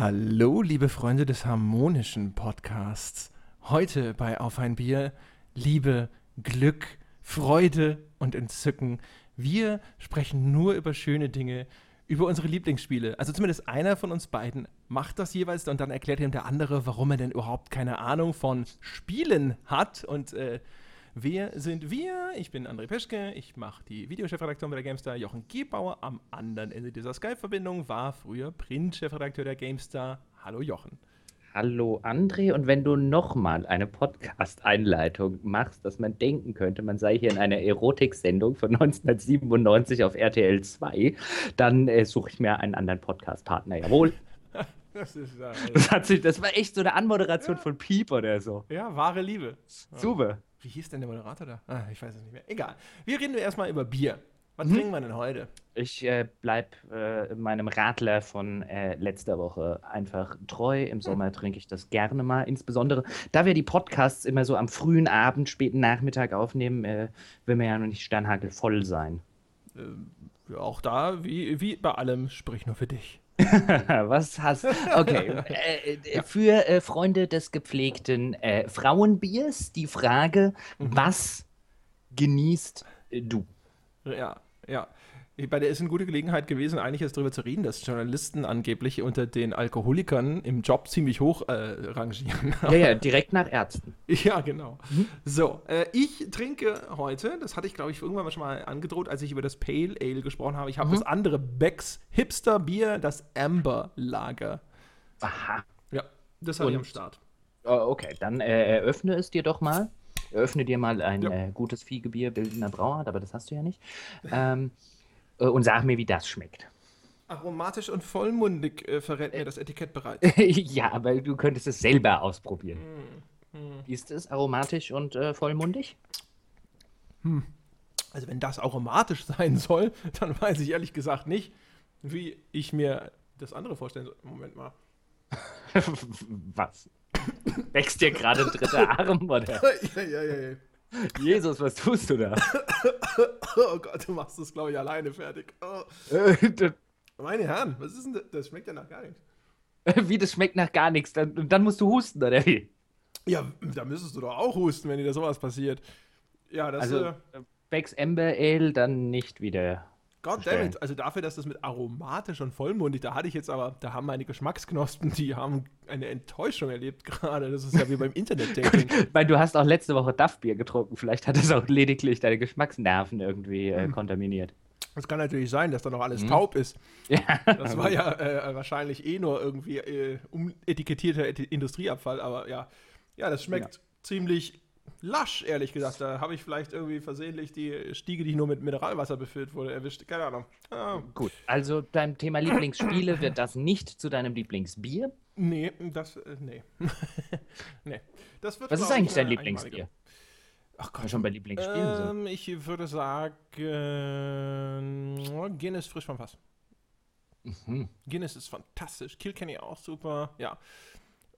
Hallo, liebe Freunde des harmonischen Podcasts. Heute bei Auf ein Bier Liebe, Glück, Freude und Entzücken. Wir sprechen nur über schöne Dinge, über unsere Lieblingsspiele. Also zumindest einer von uns beiden macht das jeweils und dann erklärt ihm der andere, warum er denn überhaupt keine Ahnung von Spielen hat. Und äh, wer sind wir? Ich bin André Peschke, ich mache die Videochefredaktion bei der GameStar. Jochen Gebauer am anderen Ende dieser Skype-Verbindung war früher Print-Chefredakteur der GameStar. Hallo Jochen. Hallo André, und wenn du nochmal eine Podcast-Einleitung machst, dass man denken könnte, man sei hier in einer Erotik-Sendung von 1997 auf RTL 2, dann äh, suche ich mir einen anderen Podcast-Partner. Jawohl. Das, ist, äh, das, hat sich, das war echt so eine Anmoderation ja. von Piep oder so. Ja, wahre Liebe. Super. Wie hieß denn der Moderator da? Ah, ich weiß es nicht mehr. Egal. Wir reden erstmal über Bier. Was hm? trinken wir denn heute? Ich äh, bleib äh, meinem Radler von äh, letzter Woche einfach treu. Im Sommer hm. trinke ich das gerne mal. Insbesondere, da wir die Podcasts immer so am frühen Abend, späten Nachmittag aufnehmen, äh, will man ja noch nicht sternhagelvoll sein. Ähm, auch da, wie, wie bei allem, sprich nur für dich. Was hast du? Okay. Äh, äh. Für äh, Freunde des gepflegten äh, Frauenbiers die Frage: mhm. Was genießt du? Ja, ja. Bei der ist eine gute Gelegenheit gewesen, eigentlich jetzt darüber zu reden, dass Journalisten angeblich unter den Alkoholikern im Job ziemlich hoch äh, rangieren. Ja, ja, direkt nach Ärzten. Ja, genau. Mhm. So, äh, ich trinke heute, das hatte ich glaube ich irgendwann mal schon mal angedroht, als ich über das Pale Ale gesprochen habe. Ich habe mhm. das andere Becks Hipster Bier, das Amber Lager. Aha. Ja, das habe ich am Start. Oh, okay, dann äh, eröffne es dir doch mal. Eröffne dir mal ein ja. äh, gutes Fiegebier, Bildender Brauart, aber das hast du ja nicht. Ähm, äh, und sag mir, wie das schmeckt. Aromatisch und vollmundig äh, verrät mir das Etikett bereits. ja, aber du könntest es selber ausprobieren. Hm, hm. Ist es aromatisch und äh, vollmundig? Hm. Also wenn das aromatisch sein soll, dann weiß ich ehrlich gesagt nicht, wie ich mir das andere vorstellen soll. Moment mal. Was? Wächst dir gerade ein dritter Arm, oder? ja, ja, ja, ja. Jesus, was tust du da? oh Gott, du machst das, glaube ich, alleine fertig. Oh. Meine Herren, was ist denn das? Das schmeckt ja nach gar nichts. Wie, das schmeckt nach gar nichts? Dann, dann musst du husten, oder wie? Ja, da müsstest du doch auch husten, wenn dir da sowas passiert. Ja, das Also, äh, Becks Amber Ale dann nicht wieder Goddammit, also dafür, dass das mit aromatisch und vollmundig, da hatte ich jetzt aber, da haben meine Geschmacksknospen, die haben eine Enttäuschung erlebt gerade. Das ist ja wie beim Internet-Dating. Weil du hast auch letzte Woche Duff-Bier getrunken. Vielleicht hat es auch lediglich deine Geschmacksnerven irgendwie äh, hm. kontaminiert. Das kann natürlich sein, dass da noch alles hm. taub ist. Ja. Das war ja äh, wahrscheinlich eh nur irgendwie äh, umetikettierter Industrieabfall, aber ja. Ja, das schmeckt ja. ziemlich lasch, ehrlich gesagt. Da habe ich vielleicht irgendwie versehentlich die Stiege, die nur mit Mineralwasser befüllt wurde, erwischt. Keine Ahnung. Ah. Gut, also beim Thema Lieblingsspiele wird das nicht zu deinem Lieblingsbier? Nee, das, äh, nee. nee. Das wird, Was ist eigentlich dein Lieblingsbier? Ach Gott. schon bei Lieblingsspielen ähm, Ich würde sagen, äh, Guinness frisch vom Fass. Mhm. Guinness ist fantastisch. Kilkenny auch super. Ja.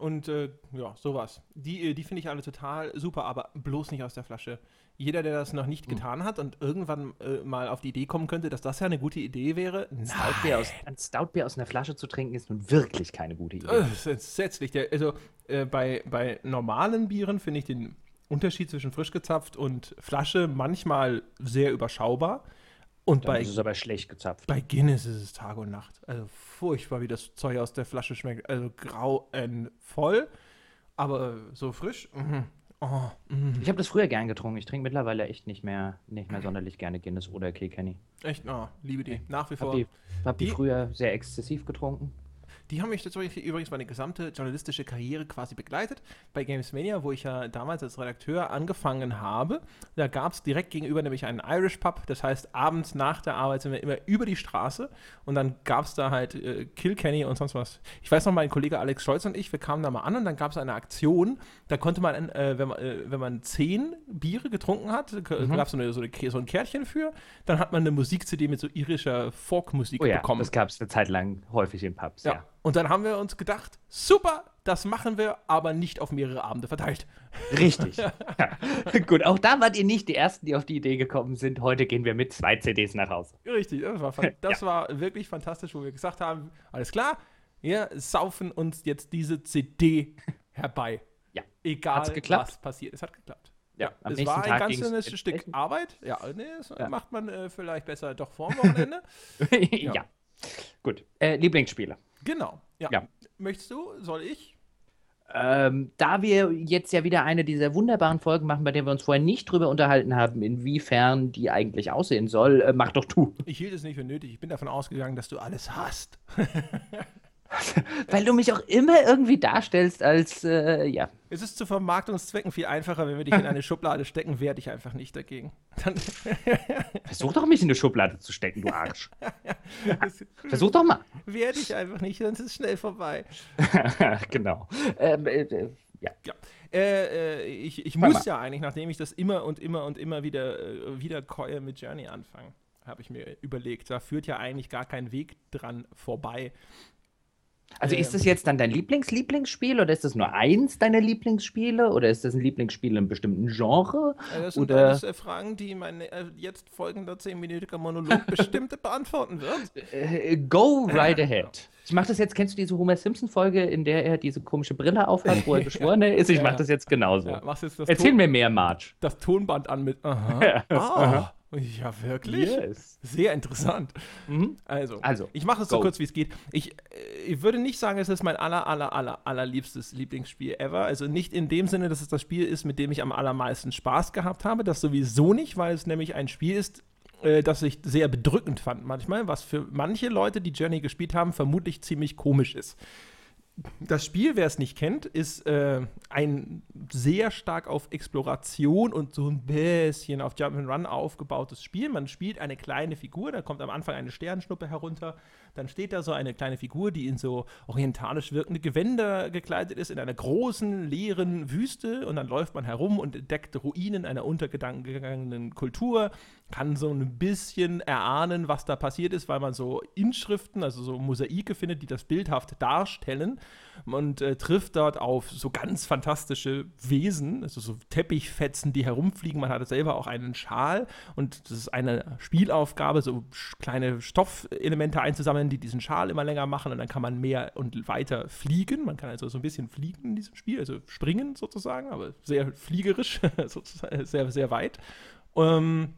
Und äh, ja, sowas. Die, äh, die finde ich alle total super, aber bloß nicht aus der Flasche. Jeder, der das noch nicht hm. getan hat und irgendwann äh, mal auf die Idee kommen könnte, dass das ja eine gute Idee wäre. Stoutbier aus, ein Stoutbier aus einer Flasche zu trinken, ist nun wirklich keine gute Idee. Das ist entsetzlich. Der, also äh, bei, bei normalen Bieren finde ich den Unterschied zwischen frisch gezapft und Flasche manchmal sehr überschaubar. Und Dann bei, ist es aber schlecht gezapft. Bei Guinness ist es Tag und Nacht. Also furchtbar, wie das Zeug aus der Flasche schmeckt. Also grauenvoll, aber so frisch. Mhm. Oh, mm. Ich habe das früher gern getrunken. Ich trinke mittlerweile echt nicht mehr, nicht mehr sonderlich gerne Guinness oder Kilkenny. Echt? Oh, liebe die. Nach wie vor. Hab die, hab die, die früher sehr exzessiv getrunken. Die haben mich tatsächlich übrigens meine gesamte journalistische Karriere quasi begleitet. Bei Gamesmania, wo ich ja damals als Redakteur angefangen habe, da gab es direkt gegenüber nämlich einen Irish Pub. Das heißt, abends nach der Arbeit sind wir immer über die Straße und dann gab es da halt äh, Kilkenny und sonst was. Ich weiß noch, mein Kollege Alex Scholz und ich, wir kamen da mal an und dann gab es eine Aktion. Da konnte man, äh, wenn, man äh, wenn man zehn Biere getrunken hat, mhm. gab es so, eine, so, so ein Kärtchen für, dann hat man eine Musik-CD mit so irischer Folkmusik oh ja, bekommen. Das gab es eine Zeit lang häufig in Pubs, ja. ja. Und dann haben wir uns gedacht, super, das machen wir, aber nicht auf mehrere Abende verteilt. Richtig. ja. Gut, auch da wart ihr nicht die Ersten, die auf die Idee gekommen sind. Heute gehen wir mit zwei CDs nach Hause. Richtig, das war, das ja. war wirklich fantastisch, wo wir gesagt haben, alles klar, Wir saufen uns jetzt diese CD herbei. Ja. Egal, was passiert. Es hat geklappt. Ja, am es war ein Tag ganz schönes Stück entsprechend- Arbeit. Ja, nee, das Ja. macht man äh, vielleicht besser doch vor dem Wochenende. ja. Gut. Äh, Lieblingsspiele. Genau. Ja. Ja. Möchtest du? Soll ich? Ähm, da wir jetzt ja wieder eine dieser wunderbaren Folgen machen, bei der wir uns vorher nicht drüber unterhalten haben, inwiefern die eigentlich aussehen soll, äh, mach doch du. Ich hielt es nicht für nötig. Ich bin davon ausgegangen, dass du alles hast. Weil du mich auch immer irgendwie darstellst als, äh, ja. Es ist zu Vermarktungszwecken viel einfacher, wenn wir dich in eine Schublade stecken, wehr dich einfach nicht dagegen. Dann, Versuch doch mich in eine Schublade zu stecken, du Arsch. Versuch doch mal. wehr dich einfach nicht, sonst ist es schnell vorbei. genau. Ähm, äh, äh, ja. Ja. Äh, äh, ich ich muss ja eigentlich, nachdem ich das immer und immer und immer wieder äh, wieder Keule mit Journey anfange, habe ich mir überlegt. Da führt ja eigentlich gar kein Weg dran vorbei. Also Ähm. ist das jetzt dann dein Lieblings-Lieblingsspiel oder ist das nur eins deiner Lieblingsspiele oder ist das ein Lieblingsspiel in einem bestimmten Genre? Äh, das sind Oder- alles äh, Fragen, die mein äh, jetzt folgender 10-minütiger Monolog bestimmt beantworten wird. Äh, go right ahead. Ich mache das jetzt, kennst du diese Homer Simpson-Folge, in der er diese komische Brille aufhat, wo er Geschworener ist? Ich Ja, mache das jetzt genauso. Ja, jetzt Erzähl Ton, mir mehr, Marge. das Tonband an mit. Aha. Ah, ja, wirklich? Yes. Sehr interessant. Mhm. Also, Also, ich mache es so kurz, wie es geht. Ich, äh, ich würde nicht sagen, es ist mein aller, aller, aller, allerliebstes Lieblingsspiel ever. Also nicht in dem Sinne, dass es das Spiel ist, mit dem ich am allermeisten Spaß gehabt habe. Das sowieso nicht, weil es nämlich ein Spiel ist, äh, das ich sehr bedrückend fand manchmal, was für manche Leute, die Journey gespielt haben, vermutlich ziemlich komisch ist. Das Spiel, wer es nicht kennt, ist äh, ein sehr stark auf Exploration und so ein bisschen auf Jump'n'Run aufgebautes Spiel. Man spielt eine kleine Figur, da kommt am Anfang eine Sternschnuppe herunter, dann steht da so eine kleine Figur, die in so orientalisch wirkende Gewänder gekleidet ist, in einer großen, leeren Wüste. Und dann läuft man herum und entdeckt Ruinen einer untergegangenen Kultur, kann so ein bisschen erahnen, was da passiert ist, weil man so Inschriften, also so Mosaike findet, die das bildhaft darstellen und äh, trifft dort auf so ganz fantastische Wesen, also so Teppichfetzen, die herumfliegen. Man hat selber auch einen Schal und das ist eine Spielaufgabe, so kleine Stoffelemente einzusammeln, die diesen Schal immer länger machen und dann kann man mehr und weiter fliegen. Man kann also so ein bisschen fliegen in diesem Spiel, also springen sozusagen, aber sehr fliegerisch, sehr, sehr weit. Ähm,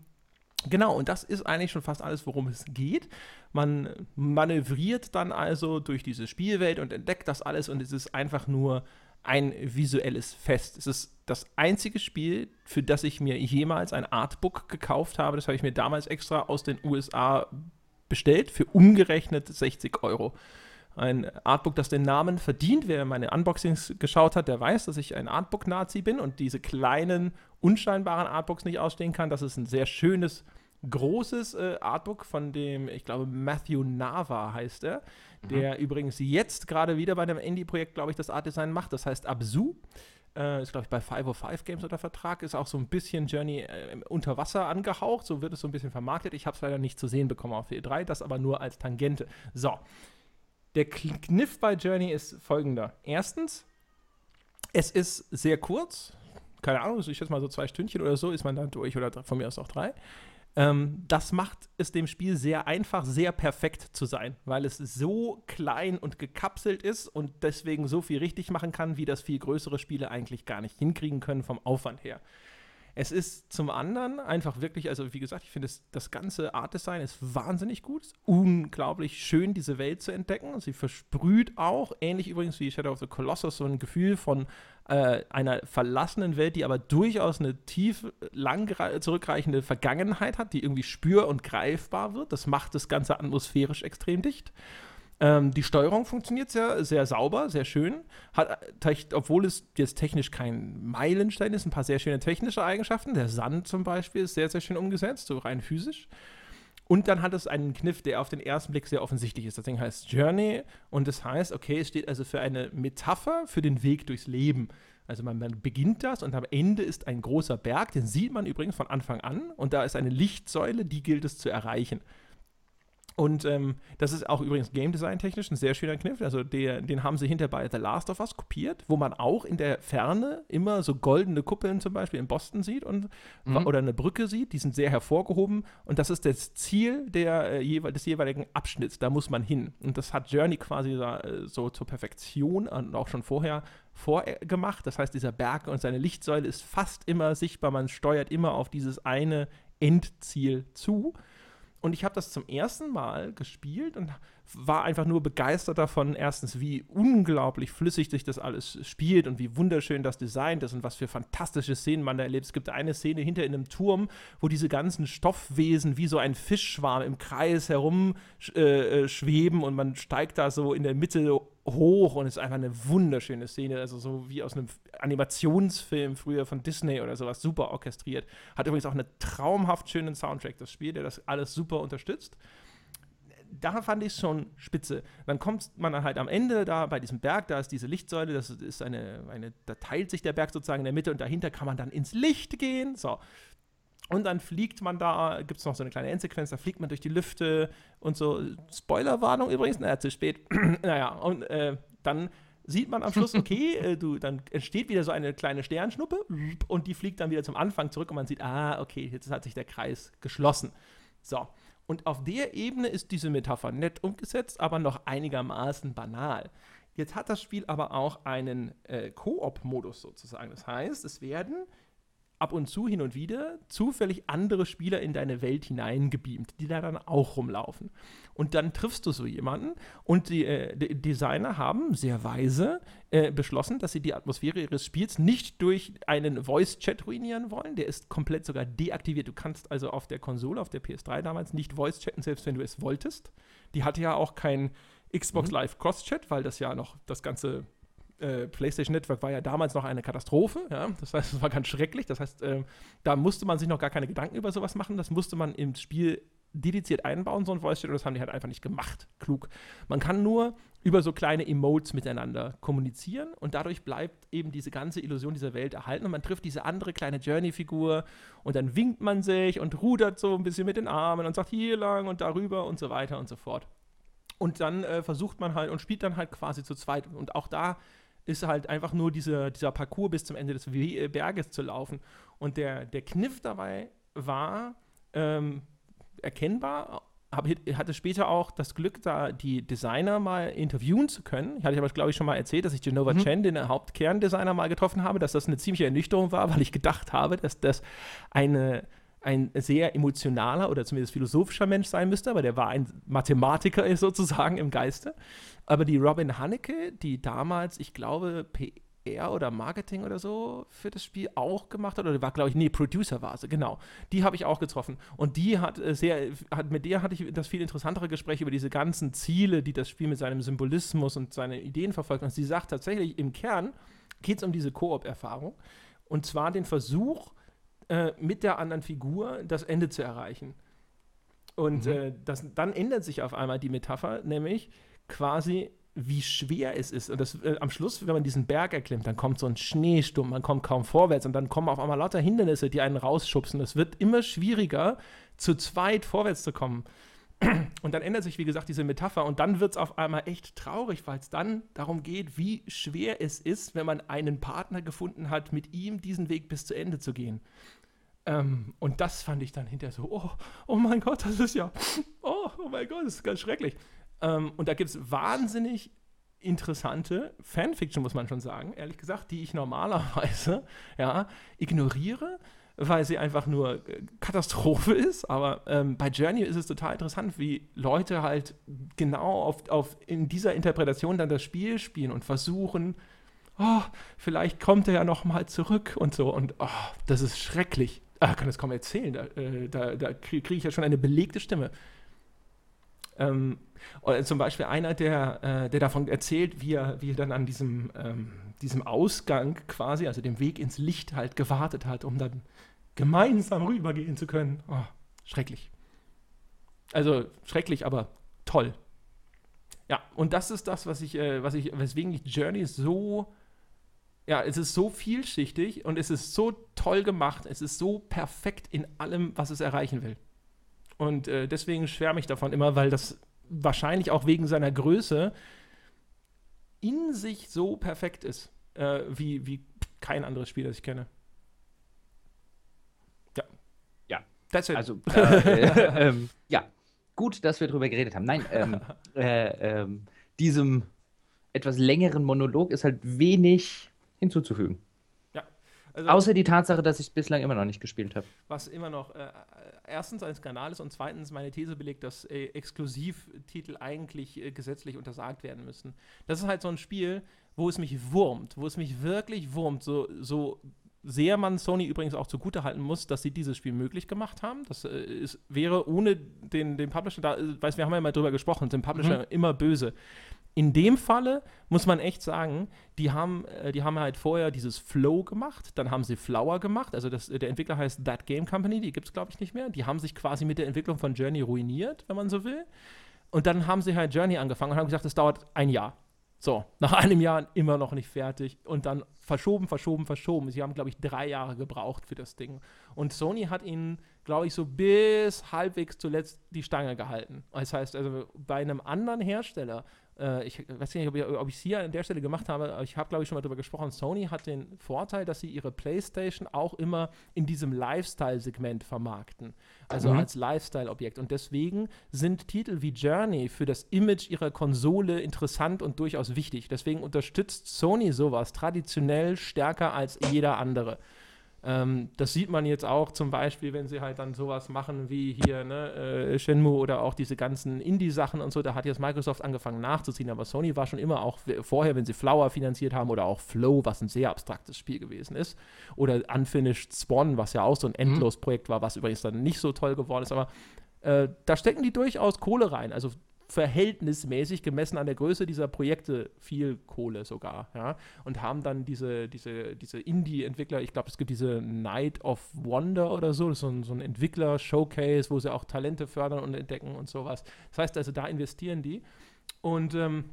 Genau, und das ist eigentlich schon fast alles, worum es geht. Man manövriert dann also durch diese Spielwelt und entdeckt das alles und es ist einfach nur ein visuelles Fest. Es ist das einzige Spiel, für das ich mir jemals ein Artbook gekauft habe. Das habe ich mir damals extra aus den USA bestellt für umgerechnet 60 Euro. Ein Artbook, das den Namen verdient. Wer meine Unboxings geschaut hat, der weiß, dass ich ein Artbook-Nazi bin und diese kleinen, unscheinbaren Artbooks nicht ausstehen kann. Das ist ein sehr schönes, großes äh, Artbook von dem, ich glaube, Matthew Nava heißt er, der übrigens jetzt gerade wieder bei einem Indie-Projekt, glaube ich, das Artdesign macht. Das heißt Absu. Äh, ist, glaube ich, bei 505 Games unter Vertrag. Ist auch so ein bisschen Journey äh, unter Wasser angehaucht. So wird es so ein bisschen vermarktet. Ich habe es leider nicht zu sehen bekommen auf E3, das aber nur als Tangente. So. Der Kniff bei Journey ist folgender. Erstens, es ist sehr kurz. Keine Ahnung, ich schätze mal so zwei Stündchen oder so ist man da durch oder von mir aus auch drei. Ähm, das macht es dem Spiel sehr einfach, sehr perfekt zu sein, weil es so klein und gekapselt ist und deswegen so viel richtig machen kann, wie das viel größere Spiele eigentlich gar nicht hinkriegen können vom Aufwand her. Es ist zum anderen einfach wirklich, also wie gesagt, ich finde das ganze Artdesign ist wahnsinnig gut. Ist unglaublich schön, diese Welt zu entdecken. Sie versprüht auch, ähnlich übrigens wie Shadow of the Colossus, so ein Gefühl von äh, einer verlassenen Welt, die aber durchaus eine tief, lang zurückreichende Vergangenheit hat, die irgendwie spür- und greifbar wird. Das macht das Ganze atmosphärisch extrem dicht. Ähm, die Steuerung funktioniert sehr, sehr sauber, sehr schön. Hat, äh, obwohl es jetzt technisch kein Meilenstein ist, ein paar sehr schöne technische Eigenschaften. Der Sand zum Beispiel ist sehr, sehr schön umgesetzt, so rein physisch. Und dann hat es einen Kniff, der auf den ersten Blick sehr offensichtlich ist. Das Ding heißt Journey und das heißt, okay, es steht also für eine Metapher für den Weg durchs Leben. Also man, man beginnt das und am Ende ist ein großer Berg, den sieht man übrigens von Anfang an und da ist eine Lichtsäule, die gilt es zu erreichen. Und ähm, das ist auch übrigens Game Design technisch ein sehr schöner Kniff. Also der, den haben sie hinter bei The Last of Us kopiert, wo man auch in der Ferne immer so goldene Kuppeln zum Beispiel in Boston sieht und, mhm. oder eine Brücke sieht. Die sind sehr hervorgehoben und das ist das Ziel der, äh, des jeweiligen Abschnitts. Da muss man hin. Und das hat Journey quasi so, äh, so zur Perfektion und auch schon vorher vorgemacht. Das heißt, dieser Berg und seine Lichtsäule ist fast immer sichtbar. Man steuert immer auf dieses eine Endziel zu. Und ich habe das zum ersten Mal gespielt und war einfach nur begeistert davon, erstens, wie unglaublich flüssig sich das alles spielt und wie wunderschön das Design ist und was für fantastische Szenen man da erlebt. Es gibt eine Szene hinter in einem Turm, wo diese ganzen Stoffwesen wie so ein Fischschwarm im Kreis herum äh, äh und man steigt da so in der Mitte hoch und ist einfach eine wunderschöne Szene, also so wie aus einem Animationsfilm früher von Disney oder sowas, super orchestriert. Hat übrigens auch einen traumhaft schönen Soundtrack, das Spiel, der das alles super unterstützt. Da fand ich es schon spitze. Dann kommt man halt am Ende da bei diesem Berg, da ist diese Lichtsäule, das ist eine, eine, da teilt sich der Berg sozusagen in der Mitte und dahinter kann man dann ins Licht gehen. So, und dann fliegt man da, gibt es noch so eine kleine Endsequenz, da fliegt man durch die Lüfte und so. Spoilerwarnung übrigens, naja, zu spät. naja, und äh, dann sieht man am Schluss, okay, äh, du, dann entsteht wieder so eine kleine Sternschnuppe und die fliegt dann wieder zum Anfang zurück und man sieht, ah, okay, jetzt hat sich der Kreis geschlossen. So. Und auf der Ebene ist diese Metapher nett umgesetzt, aber noch einigermaßen banal. Jetzt hat das Spiel aber auch einen äh, Koop-Modus sozusagen. Das heißt, es werden ab und zu hin und wieder zufällig andere Spieler in deine Welt hineingebeamt, die da dann auch rumlaufen. Und dann triffst du so jemanden und die, äh, die Designer haben sehr weise äh, beschlossen, dass sie die Atmosphäre ihres Spiels nicht durch einen Voice-Chat ruinieren wollen. Der ist komplett sogar deaktiviert. Du kannst also auf der Konsole, auf der PS3 damals, nicht Voice-chatten, selbst wenn du es wolltest. Die hatte ja auch kein Xbox mhm. Live Cross-Chat, weil das ja noch das ganze äh, PlayStation Network war ja damals noch eine Katastrophe. Ja? Das heißt, es war ganz schrecklich. Das heißt, äh, da musste man sich noch gar keine Gedanken über sowas machen. Das musste man im Spiel dediziert einbauen, so ein Voice Chat, das haben die halt einfach nicht gemacht. Klug. Man kann nur über so kleine Emotes miteinander kommunizieren und dadurch bleibt eben diese ganze Illusion dieser Welt erhalten und man trifft diese andere kleine Journey-Figur und dann winkt man sich und rudert so ein bisschen mit den Armen und sagt hier lang und darüber und so weiter und so fort. Und dann äh, versucht man halt und spielt dann halt quasi zu zweit. Und auch da ist halt einfach nur diese, dieser Parcours bis zum Ende des äh, Berges zu laufen. Und der, der Kniff dabei war ähm, erkennbar, hab, hatte später auch das Glück, da die Designer mal interviewen zu können. Ich hatte aber, glaube ich, schon mal erzählt, dass ich Genova mhm. Chen, den Hauptkerndesigner, mal getroffen habe, dass das eine ziemliche Ernüchterung war, weil ich gedacht habe, dass das eine ein sehr emotionaler oder zumindest philosophischer Mensch sein müsste, aber der war ein Mathematiker sozusagen im Geiste. Aber die Robin Haneke, die damals, ich glaube, PR oder Marketing oder so für das Spiel auch gemacht hat, oder war, glaube ich, nee, Producer war sie, genau. Die habe ich auch getroffen. Und die hat äh, sehr, hat, mit der hatte ich das viel interessantere Gespräch über diese ganzen Ziele, die das Spiel mit seinem Symbolismus und seinen Ideen verfolgt. Und sie sagt tatsächlich, im Kern geht es um diese Koop-Erfahrung. Und zwar den Versuch, äh, mit der anderen Figur das Ende zu erreichen. Und mhm. äh, das, dann ändert sich auf einmal die Metapher, nämlich quasi wie schwer es ist. Und das, äh, am Schluss, wenn man diesen Berg erklimmt, dann kommt so ein Schneesturm, man kommt kaum vorwärts und dann kommen auf einmal lauter Hindernisse, die einen rausschubsen. Es wird immer schwieriger, zu zweit vorwärts zu kommen. Und dann ändert sich, wie gesagt, diese Metapher und dann wird es auf einmal echt traurig, weil es dann darum geht, wie schwer es ist, wenn man einen Partner gefunden hat, mit ihm diesen Weg bis zu Ende zu gehen. Ähm, und das fand ich dann hinterher so, oh, oh mein Gott, das ist ja, oh, oh mein Gott, das ist ganz schrecklich. Ähm, und da gibt es wahnsinnig interessante Fanfiction, muss man schon sagen, ehrlich gesagt, die ich normalerweise ja, ignoriere, weil sie einfach nur äh, Katastrophe ist. Aber ähm, bei Journey ist es total interessant, wie Leute halt genau auf, auf in dieser Interpretation dann das Spiel spielen und versuchen, oh, vielleicht kommt er ja noch mal zurück und so. Und oh, das ist schrecklich ah, kann das kaum erzählen, da, äh, da, da kriege krieg ich ja schon eine belegte Stimme. Ähm, zum Beispiel einer, der, äh, der davon erzählt, wie er, wie er dann an diesem, ähm, diesem Ausgang quasi, also dem Weg ins Licht halt gewartet hat, um dann gemeinsam rübergehen zu können. Oh, schrecklich. Also schrecklich, aber toll. Ja, und das ist das, was ich, äh, was ich, weswegen ich Journey so ja, es ist so vielschichtig und es ist so toll gemacht, es ist so perfekt in allem, was es erreichen will. Und äh, deswegen schwärme ich davon immer, weil das wahrscheinlich auch wegen seiner Größe in sich so perfekt ist, äh, wie, wie kein anderes Spiel, das ich kenne. Ja. Ja. That's it. Also, äh, ähm, ja. Gut, dass wir darüber geredet haben. Nein, ähm, äh, ähm, diesem etwas längeren Monolog ist halt wenig hinzuzufügen. Ja. Also, Außer die Tatsache, dass ich es bislang immer noch nicht gespielt habe. Was immer noch äh, erstens ein Skandal ist und zweitens meine These belegt, dass äh, Exklusivtitel eigentlich äh, gesetzlich untersagt werden müssen. Das ist halt so ein Spiel, wo es mich wurmt, wo es mich wirklich wurmt, so, so sehr man Sony übrigens auch zugutehalten muss, dass sie dieses Spiel möglich gemacht haben. Das äh, ist, wäre ohne den, den Publisher, da, äh, weiß, wir haben ja mal drüber gesprochen, sind Publisher mhm. immer böse in dem Falle muss man echt sagen, die haben, äh, die haben halt vorher dieses Flow gemacht, dann haben sie Flower gemacht, also das, der Entwickler heißt That Game Company, die gibt es glaube ich nicht mehr. Die haben sich quasi mit der Entwicklung von Journey ruiniert, wenn man so will. Und dann haben sie halt Journey angefangen und haben gesagt, es dauert ein Jahr. So, nach einem Jahr immer noch nicht fertig und dann verschoben, verschoben, verschoben. Sie haben, glaube ich, drei Jahre gebraucht für das Ding. Und Sony hat ihnen, glaube ich, so bis halbwegs zuletzt die Stange gehalten. Das heißt, also bei einem anderen Hersteller äh, ich weiß nicht, ob ich es hier an der Stelle gemacht habe, aber ich habe, glaube ich, schon mal darüber gesprochen. Sony hat den Vorteil, dass sie ihre PlayStation auch immer in diesem Lifestyle-Segment vermarkten. Also mhm. als Lifestyle-Objekt. Und deswegen sind Titel wie Journey für das Image ihrer Konsole interessant und durchaus wichtig. Deswegen unterstützt Sony sowas traditionell stärker als jeder andere. Ähm, das sieht man jetzt auch zum Beispiel, wenn sie halt dann sowas machen wie hier ne, äh, Shenmue oder auch diese ganzen Indie-Sachen und so. Da hat jetzt Microsoft angefangen nachzuziehen, aber Sony war schon immer auch vorher, wenn sie Flower finanziert haben oder auch Flow, was ein sehr abstraktes Spiel gewesen ist, oder Unfinished Spawn, was ja auch so ein mhm. Endlos-Projekt war, was übrigens dann nicht so toll geworden ist, aber äh, da stecken die durchaus Kohle rein. Also verhältnismäßig gemessen an der Größe dieser Projekte viel Kohle sogar, ja, und haben dann diese, diese, diese Indie-Entwickler, ich glaube, es gibt diese Night of Wonder oder so, das ist so ein, so ein Entwickler-Showcase, wo sie auch Talente fördern und entdecken und sowas. Das heißt also, da investieren die und ähm,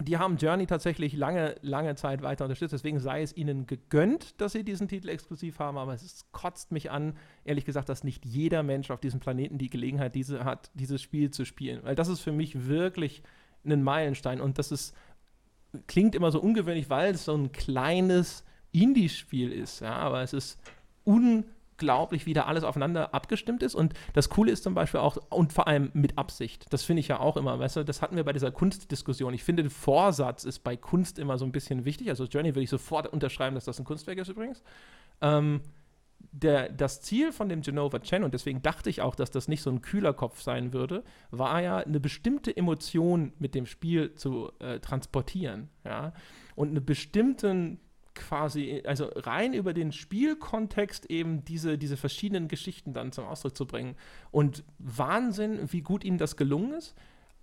die haben Journey tatsächlich lange, lange Zeit weiter unterstützt. Deswegen sei es ihnen gegönnt, dass sie diesen Titel exklusiv haben. Aber es kotzt mich an, ehrlich gesagt, dass nicht jeder Mensch auf diesem Planeten die Gelegenheit diese, hat, dieses Spiel zu spielen. Weil das ist für mich wirklich ein Meilenstein. Und das ist, klingt immer so ungewöhnlich, weil es so ein kleines Indie-Spiel ist. Ja, aber es ist unglaublich unglaublich, wie da alles aufeinander abgestimmt ist. Und das Coole ist zum Beispiel auch, und vor allem mit Absicht. Das finde ich ja auch immer, weißt du, das hatten wir bei dieser Kunstdiskussion. Ich finde, Vorsatz ist bei Kunst immer so ein bisschen wichtig. Also Journey würde ich sofort unterschreiben, dass das ein Kunstwerk ist übrigens. Ähm, der, das Ziel von dem Genova Chen, und deswegen dachte ich auch, dass das nicht so ein kühler Kopf sein würde, war ja, eine bestimmte Emotion mit dem Spiel zu äh, transportieren. Ja? Und einen bestimmten quasi, also rein über den Spielkontext eben diese, diese verschiedenen Geschichten dann zum Ausdruck zu bringen. Und Wahnsinn, wie gut ihnen das gelungen ist.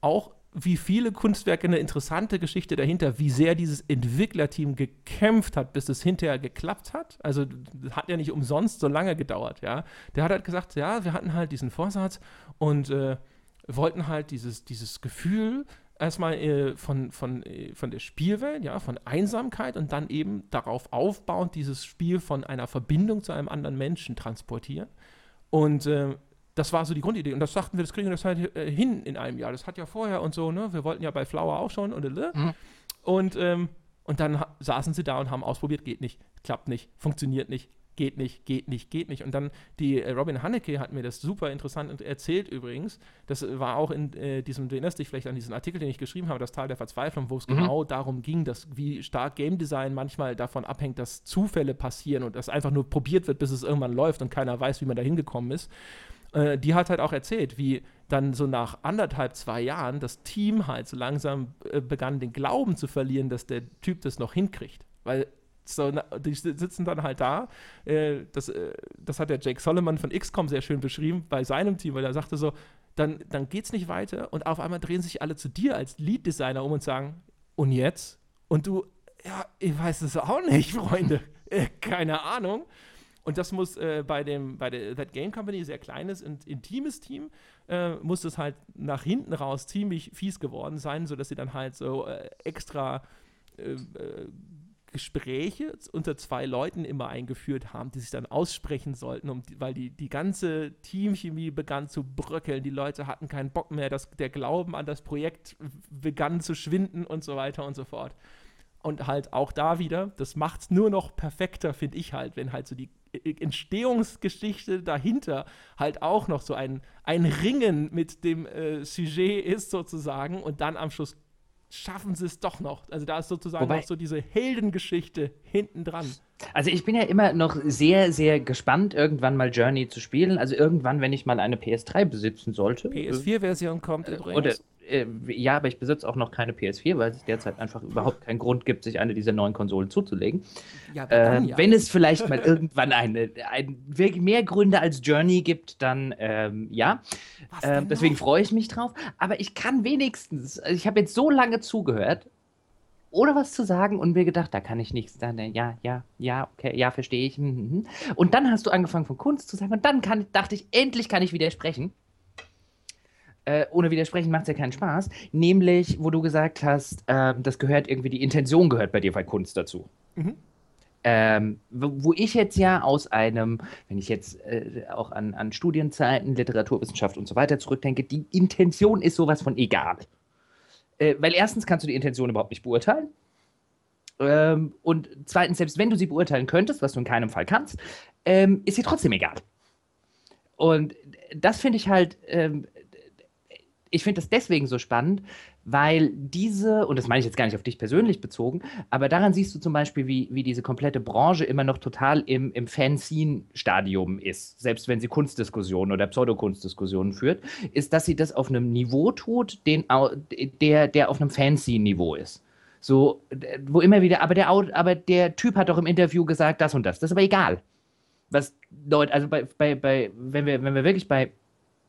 Auch wie viele Kunstwerke eine interessante Geschichte dahinter, wie sehr dieses Entwicklerteam gekämpft hat, bis es hinterher geklappt hat. Also hat ja nicht umsonst so lange gedauert, ja. Der hat halt gesagt, ja, wir hatten halt diesen Vorsatz und äh, wollten halt dieses, dieses Gefühl erstmal äh, von, von, äh, von der Spielwelt, ja, von Einsamkeit und dann eben darauf aufbauend dieses Spiel von einer Verbindung zu einem anderen Menschen transportieren. Und äh, das war so die Grundidee. Und das sagten wir, das kriegen wir das halt äh, hin in einem Jahr. Das hat ja vorher und so, ne? Wir wollten ja bei Flower auch schon und äh, mhm. und, ähm, und dann saßen sie da und haben ausprobiert, geht nicht, klappt nicht, funktioniert nicht, geht nicht, geht nicht, geht nicht. Und dann die äh, Robin Haneke hat mir das super interessant erzählt übrigens. Das war auch in äh, diesem, du erinnerst dich vielleicht an diesen Artikel, den ich geschrieben habe, das Tal der Verzweiflung, wo es mhm. genau darum ging, dass wie stark Game Design manchmal davon abhängt, dass Zufälle passieren und das einfach nur probiert wird, bis es irgendwann läuft und keiner weiß, wie man da hingekommen ist. Äh, die hat halt auch erzählt, wie dann so nach anderthalb, zwei Jahren das Team halt so langsam äh, begann, den Glauben zu verlieren, dass der Typ das noch hinkriegt. Weil so, die sitzen dann halt da. Äh, das, äh, das hat der Jake Solomon von XCOM sehr schön beschrieben bei seinem Team, weil er sagte so, dann, dann es nicht weiter und auf einmal drehen sich alle zu dir als Lead-Designer um und sagen, und jetzt? Und du, ja, ich weiß es auch nicht, Freunde. äh, keine Ahnung. Und das muss äh, bei dem, bei der That Game Company, sehr kleines und intimes Team, äh, muss es halt nach hinten raus ziemlich fies geworden sein, sodass sie dann halt so äh, extra Gespräche unter zwei Leuten immer eingeführt haben, die sich dann aussprechen sollten, um, weil die, die ganze Teamchemie begann zu bröckeln, die Leute hatten keinen Bock mehr, das, der Glauben an das Projekt begann zu schwinden und so weiter und so fort. Und halt auch da wieder, das macht es nur noch perfekter, finde ich halt, wenn halt so die Entstehungsgeschichte dahinter halt auch noch so ein, ein Ringen mit dem äh, Sujet ist sozusagen und dann am Schluss schaffen sie es doch noch. Also da ist sozusagen Wobei, noch so diese Heldengeschichte hinten dran. Also ich bin ja immer noch sehr, sehr gespannt, irgendwann mal Journey zu spielen. Also irgendwann, wenn ich mal eine PS3 besitzen sollte. PS4-Version kommt übrigens. Oder äh, ja, aber ich besitze auch noch keine PS4, weil es derzeit einfach überhaupt keinen Grund gibt, sich eine dieser neuen Konsolen zuzulegen. Ja, äh, ja. Wenn es vielleicht mal irgendwann eine, ein, mehr Gründe als Journey gibt, dann ähm, ja. Äh, deswegen freue ich mich drauf. Aber ich kann wenigstens, also ich habe jetzt so lange zugehört, ohne was zu sagen und mir gedacht, da kann ich nichts. Dann, ja, ja, ja, okay, ja, verstehe ich. Hm, hm, hm. Und dann hast du angefangen von Kunst zu sagen und dann kann, dachte ich, endlich kann ich widersprechen äh, ohne widersprechen macht es ja keinen Spaß, nämlich, wo du gesagt hast, äh, das gehört irgendwie, die Intention gehört bei dir bei Kunst dazu. Mhm. Ähm, wo ich jetzt ja aus einem, wenn ich jetzt äh, auch an, an Studienzeiten, Literaturwissenschaft und so weiter zurückdenke, die Intention ist sowas von egal. Äh, weil erstens kannst du die Intention überhaupt nicht beurteilen. Ähm, und zweitens, selbst wenn du sie beurteilen könntest, was du in keinem Fall kannst, ähm, ist sie trotzdem egal. Und das finde ich halt ähm, ich finde das deswegen so spannend, weil diese, und das meine ich jetzt gar nicht auf dich persönlich bezogen, aber daran siehst du zum Beispiel, wie, wie diese komplette Branche immer noch total im, im Fanzine-Stadium ist, selbst wenn sie Kunstdiskussionen oder Pseudokunstdiskussionen führt, ist, dass sie das auf einem Niveau tut, den, der, der auf einem Fanzine-Niveau ist. So, wo immer wieder, aber der, aber der Typ hat doch im Interview gesagt, das und das. Das ist aber egal. Was Leute, also bei, bei, bei, wenn wir, wenn wir wirklich bei,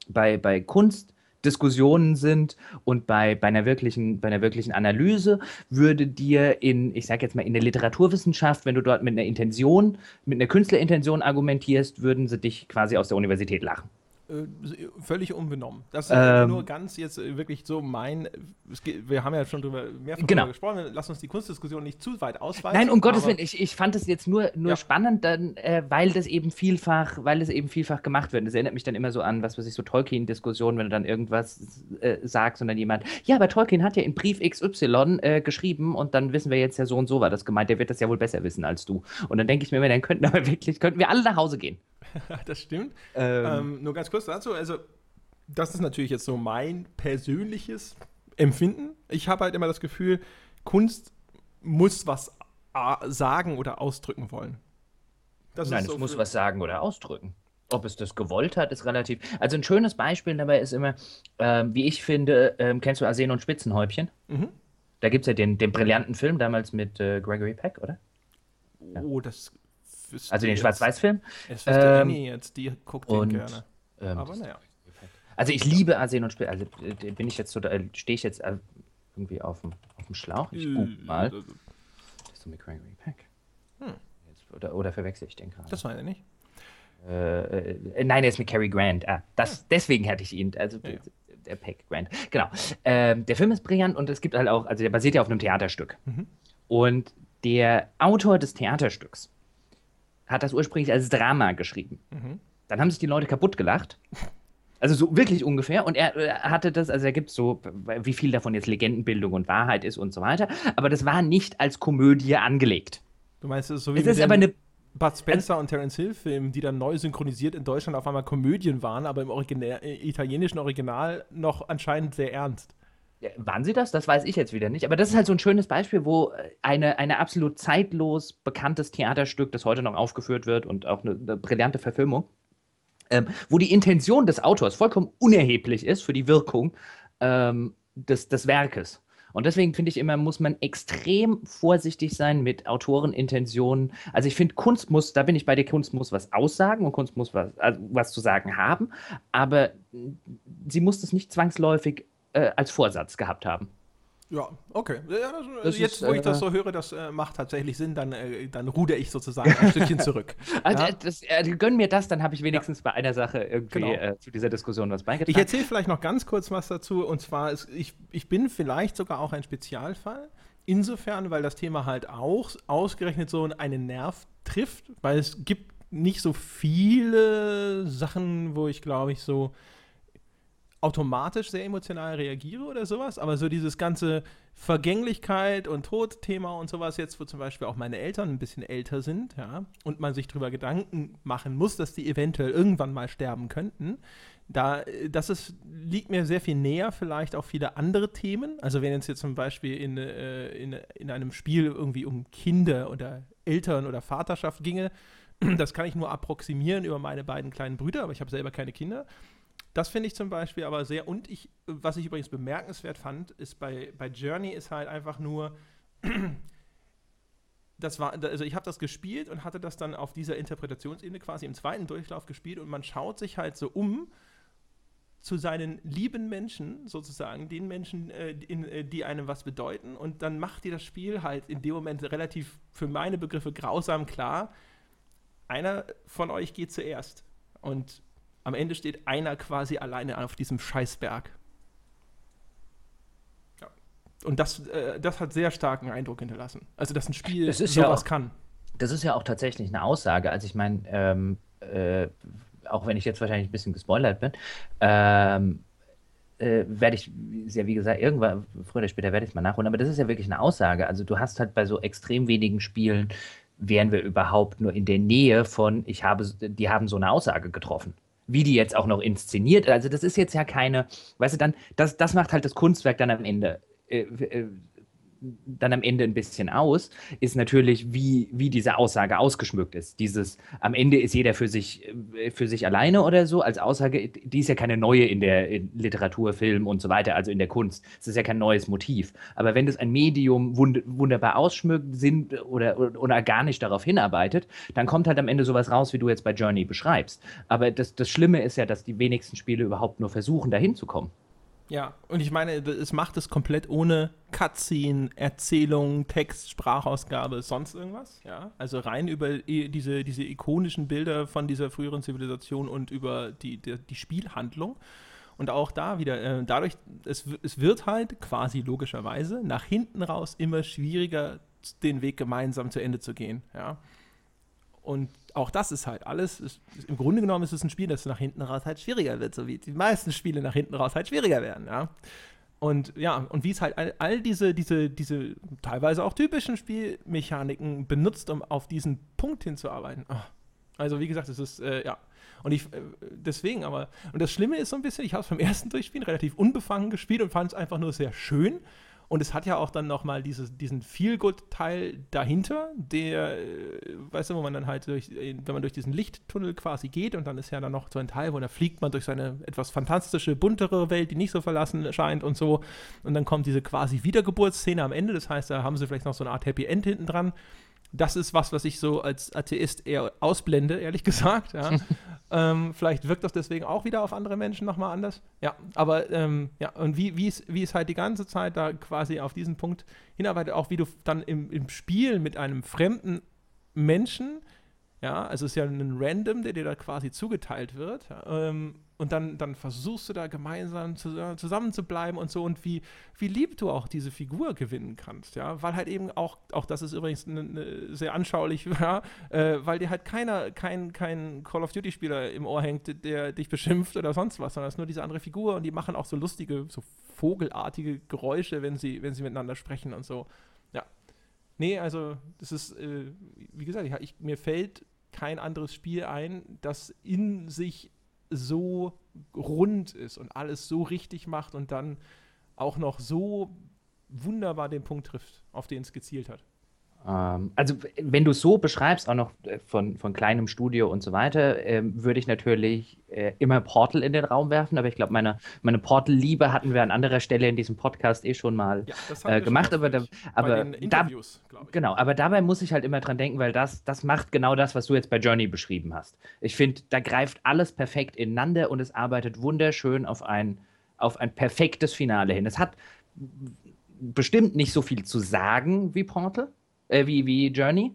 bei, bei Kunst Diskussionen sind und bei, bei, einer wirklichen, bei einer wirklichen Analyse würde dir in, ich sage jetzt mal, in der Literaturwissenschaft, wenn du dort mit einer Intention, mit einer Künstlerintention argumentierst, würden sie dich quasi aus der Universität lachen. Äh, völlig unbenommen. Das ist ähm, nur ganz jetzt äh, wirklich so mein. Geht, wir haben ja schon drüber mehrfach genau. drüber gesprochen. Lass uns die Kunstdiskussion nicht zu weit ausweiten. Nein, um Gottes Willen. Ich, ich fand es jetzt nur, nur ja. spannend, dann, äh, weil das eben vielfach, weil das eben vielfach gemacht wird. Das erinnert mich dann immer so an, was weiß ich, so Tolkien-Diskussionen, wenn du dann irgendwas äh, sagst und dann jemand, ja, aber Tolkien hat ja in Brief XY äh, geschrieben und dann wissen wir jetzt ja so und so war das gemeint. Der wird das ja wohl besser wissen als du. Und dann denke ich mir immer, dann könnten aber wirklich, könnten wir alle nach Hause gehen. das stimmt. Ähm, ähm, nur ganz kurz dazu, also das ist natürlich jetzt so mein persönliches Empfinden. Ich habe halt immer das Gefühl, Kunst muss was sagen oder ausdrücken wollen. Das Nein, es so muss was sagen oder ausdrücken. Ob es das gewollt hat, ist relativ. Also ein schönes Beispiel dabei ist immer, ähm, wie ich finde, ähm, kennst du Arsen und Spitzenhäubchen? Mhm. Da gibt es ja den, den brillanten Film damals mit äh, Gregory Peck, oder? Oh, das also den Schwarz-Weiß-Film. Es wüsste ähm, Annie jetzt, die guckt den gerne. Ähm, Aber naja. Also ich liebe Arsen und Spiel. Also äh, bin ich jetzt so, äh, stehe ich jetzt äh, irgendwie auf dem, auf dem Schlauch? Ich google mal. Das ist mit Gregory Peck. Hm. oder, oder verwechsel ich den gerade? Das weiß ich nicht. Äh, äh, nein, er ist mit Cary Grant. Ah, das, hm. Deswegen hatte ich ihn. Also ja, ja. der Peck Grant. Genau. Ähm, der Film ist brillant und es gibt halt auch, also der basiert ja auf einem Theaterstück. Mhm. Und der Autor des Theaterstücks hat das ursprünglich als Drama geschrieben. Mhm. Dann haben sich die Leute kaputt gelacht. Also so wirklich ungefähr. Und er, er hatte das, also er gibt so, wie viel davon jetzt Legendenbildung und Wahrheit ist und so weiter. Aber das war nicht als Komödie angelegt. Du meinst, es ist so wie es ist aber eine Bud Spencer also, und Terence Hill Filmen, die dann neu synchronisiert in Deutschland auf einmal Komödien waren, aber im Original, äh, italienischen Original noch anscheinend sehr ernst. Waren sie das? Das weiß ich jetzt wieder nicht. Aber das ist halt so ein schönes Beispiel, wo äh, eine, eine absolut zeitlos bekanntes Theaterstück, das heute noch aufgeführt wird und auch eine, eine brillante Verfilmung, ähm, wo die Intention des Autors vollkommen unerheblich ist für die Wirkung ähm, des, des Werkes. Und deswegen finde ich immer, muss man extrem vorsichtig sein mit Autorenintentionen. Also ich finde, Kunst muss, da bin ich bei der Kunst muss was aussagen und Kunst muss was, also was zu sagen haben, aber sie muss das nicht zwangsläufig äh, als Vorsatz gehabt haben. Ja, okay. Ja, das, das jetzt, ist, wo ich das äh, so höre, das äh, macht tatsächlich Sinn, dann, äh, dann ruder ich sozusagen ein Stückchen zurück. Also, ja? das, äh, gönn mir das, dann habe ich wenigstens ja. bei einer Sache irgendwie genau. Äh, zu dieser Diskussion was beigetragen. Ich erzähle vielleicht noch ganz kurz was dazu, und zwar, ist, ich, ich bin vielleicht sogar auch ein Spezialfall. insofern, weil das Thema halt auch ausgerechnet so einen Nerv trifft, weil es gibt nicht so viele Sachen, wo ich glaube ich so automatisch sehr emotional reagiere oder sowas, aber so dieses ganze Vergänglichkeit und Tod-Thema und sowas jetzt, wo zum Beispiel auch meine Eltern ein bisschen älter sind, ja, und man sich darüber Gedanken machen muss, dass die eventuell irgendwann mal sterben könnten, da, das ist, liegt mir sehr viel näher, vielleicht auch viele andere Themen. Also wenn es jetzt zum Beispiel in, äh, in, in einem Spiel irgendwie um Kinder oder Eltern oder Vaterschaft ginge, das kann ich nur approximieren über meine beiden kleinen Brüder, aber ich habe selber keine Kinder. Das finde ich zum Beispiel aber sehr, und ich, was ich übrigens bemerkenswert fand, ist bei, bei Journey ist halt einfach nur, das war, also ich habe das gespielt und hatte das dann auf dieser Interpretationsebene quasi im zweiten Durchlauf gespielt und man schaut sich halt so um zu seinen lieben Menschen, sozusagen, den Menschen, äh, in, äh, die einem was bedeuten und dann macht dir das Spiel halt in dem Moment relativ für meine Begriffe grausam klar, einer von euch geht zuerst. Und am Ende steht einer quasi alleine auf diesem Scheißberg. Ja. Und das, äh, das hat sehr starken Eindruck hinterlassen. Also, dass ein Spiel das sowas ja auch, kann. Das ist ja auch tatsächlich eine Aussage. Also, ich meine, ähm, äh, auch wenn ich jetzt wahrscheinlich ein bisschen gespoilert bin, ähm, äh, werde ich, ja wie gesagt, irgendwann, früher oder später werde ich es mal nachholen, aber das ist ja wirklich eine Aussage. Also du hast halt bei so extrem wenigen Spielen, wären wir überhaupt nur in der Nähe von, ich habe, die haben so eine Aussage getroffen wie die jetzt auch noch inszeniert. Also das ist jetzt ja keine, weißt du, dann, das, das macht halt das Kunstwerk dann am Ende. Äh, äh, dann am Ende ein bisschen aus, ist natürlich, wie, wie diese Aussage ausgeschmückt ist. Dieses, am Ende ist jeder für sich, äh, für sich alleine oder so, als Aussage, die ist ja keine neue in der in Literatur, Film und so weiter, also in der Kunst. Es ist ja kein neues Motiv. Aber wenn das ein Medium wund wunderbar ausschmückt, sind oder, oder, oder gar nicht darauf hinarbeitet, dann kommt halt am Ende sowas raus, wie du jetzt bei Journey beschreibst. Aber das, das Schlimme ist ja, dass die wenigsten Spiele überhaupt nur versuchen, dahin zu kommen. Ja, und ich meine, es macht es komplett ohne Cutscene, Erzählung, Text, Sprachausgabe, sonst irgendwas. Ja, also rein über diese, diese ikonischen Bilder von dieser früheren Zivilisation und über die, die, die Spielhandlung. Und auch da wieder, äh, dadurch, es, es wird halt quasi logischerweise nach hinten raus immer schwieriger, den Weg gemeinsam zu Ende zu gehen. Ja. Und auch das ist halt alles, ist, im Grunde genommen ist es ein Spiel, das nach hinten raus halt schwieriger wird, so wie die meisten Spiele nach hinten raus halt schwieriger werden, ja. Und ja, und wie es halt all, all, diese, diese, diese teilweise auch typischen Spielmechaniken benutzt, um auf diesen Punkt hinzuarbeiten. Oh. Also wie gesagt, es ist, äh, ja. Und ich, äh, deswegen aber, und das Schlimme ist so ein bisschen, ich habe es beim ersten Durchspielen relativ unbefangen gespielt und fand es einfach nur sehr schön. Und es hat ja auch dann nochmal diesen Feel-Good-Teil dahinter, der, äh, weißt du, wo man dann halt durch, wenn man durch diesen Lichttunnel quasi geht und dann ist ja dann noch so ein Teil, wo da fliegt man durch seine etwas fantastische, buntere Welt, die nicht so verlassen scheint und so. Und dann kommt diese quasi Wiedergeburtsszene am Ende. Das heißt, da haben sie vielleicht noch so eine Art Happy End hinten dran das ist was, was ich so als Atheist eher ausblende, ehrlich gesagt. Ja. ähm, vielleicht wirkt das deswegen auch wieder auf andere Menschen nochmal anders. Ja, aber ähm, ja, und wie, es, wie halt die ganze Zeit da quasi auf diesen Punkt hinarbeitet, auch wie du dann im, im Spiel mit einem fremden Menschen, ja, also es ist ja ein Random, der dir da quasi zugeteilt wird, ähm, und dann, dann versuchst du da gemeinsam zu, zusammen zu bleiben und so und wie, wie lieb du auch diese Figur gewinnen kannst, ja, weil halt eben auch, auch das ist übrigens ne, ne, sehr anschaulich, ja, äh, weil dir halt keiner, kein, kein Call of Duty-Spieler im Ohr hängt, der dich beschimpft oder sonst was, sondern es ist nur diese andere Figur und die machen auch so lustige, so vogelartige Geräusche, wenn sie, wenn sie miteinander sprechen und so. Ja. Nee, also das ist, äh, wie gesagt, ich, ich, mir fällt kein anderes Spiel ein, das in sich so rund ist und alles so richtig macht und dann auch noch so wunderbar den Punkt trifft, auf den es gezielt hat. Ähm, also, wenn du es so beschreibst, auch noch äh, von, von kleinem Studio und so weiter, äh, würde ich natürlich äh, immer Portal in den Raum werfen. Aber ich glaube, meine, meine Portal-Liebe hatten wir an anderer Stelle in diesem Podcast eh schon mal ja, äh, gemacht. Aber, da, aber da, genau, aber dabei muss ich halt immer dran denken, weil das, das macht genau das, was du jetzt bei Journey beschrieben hast. Ich finde, da greift alles perfekt ineinander und es arbeitet wunderschön auf ein, auf ein perfektes Finale hin. Es hat bestimmt nicht so viel zu sagen wie Portal äh, wie, wie Journey.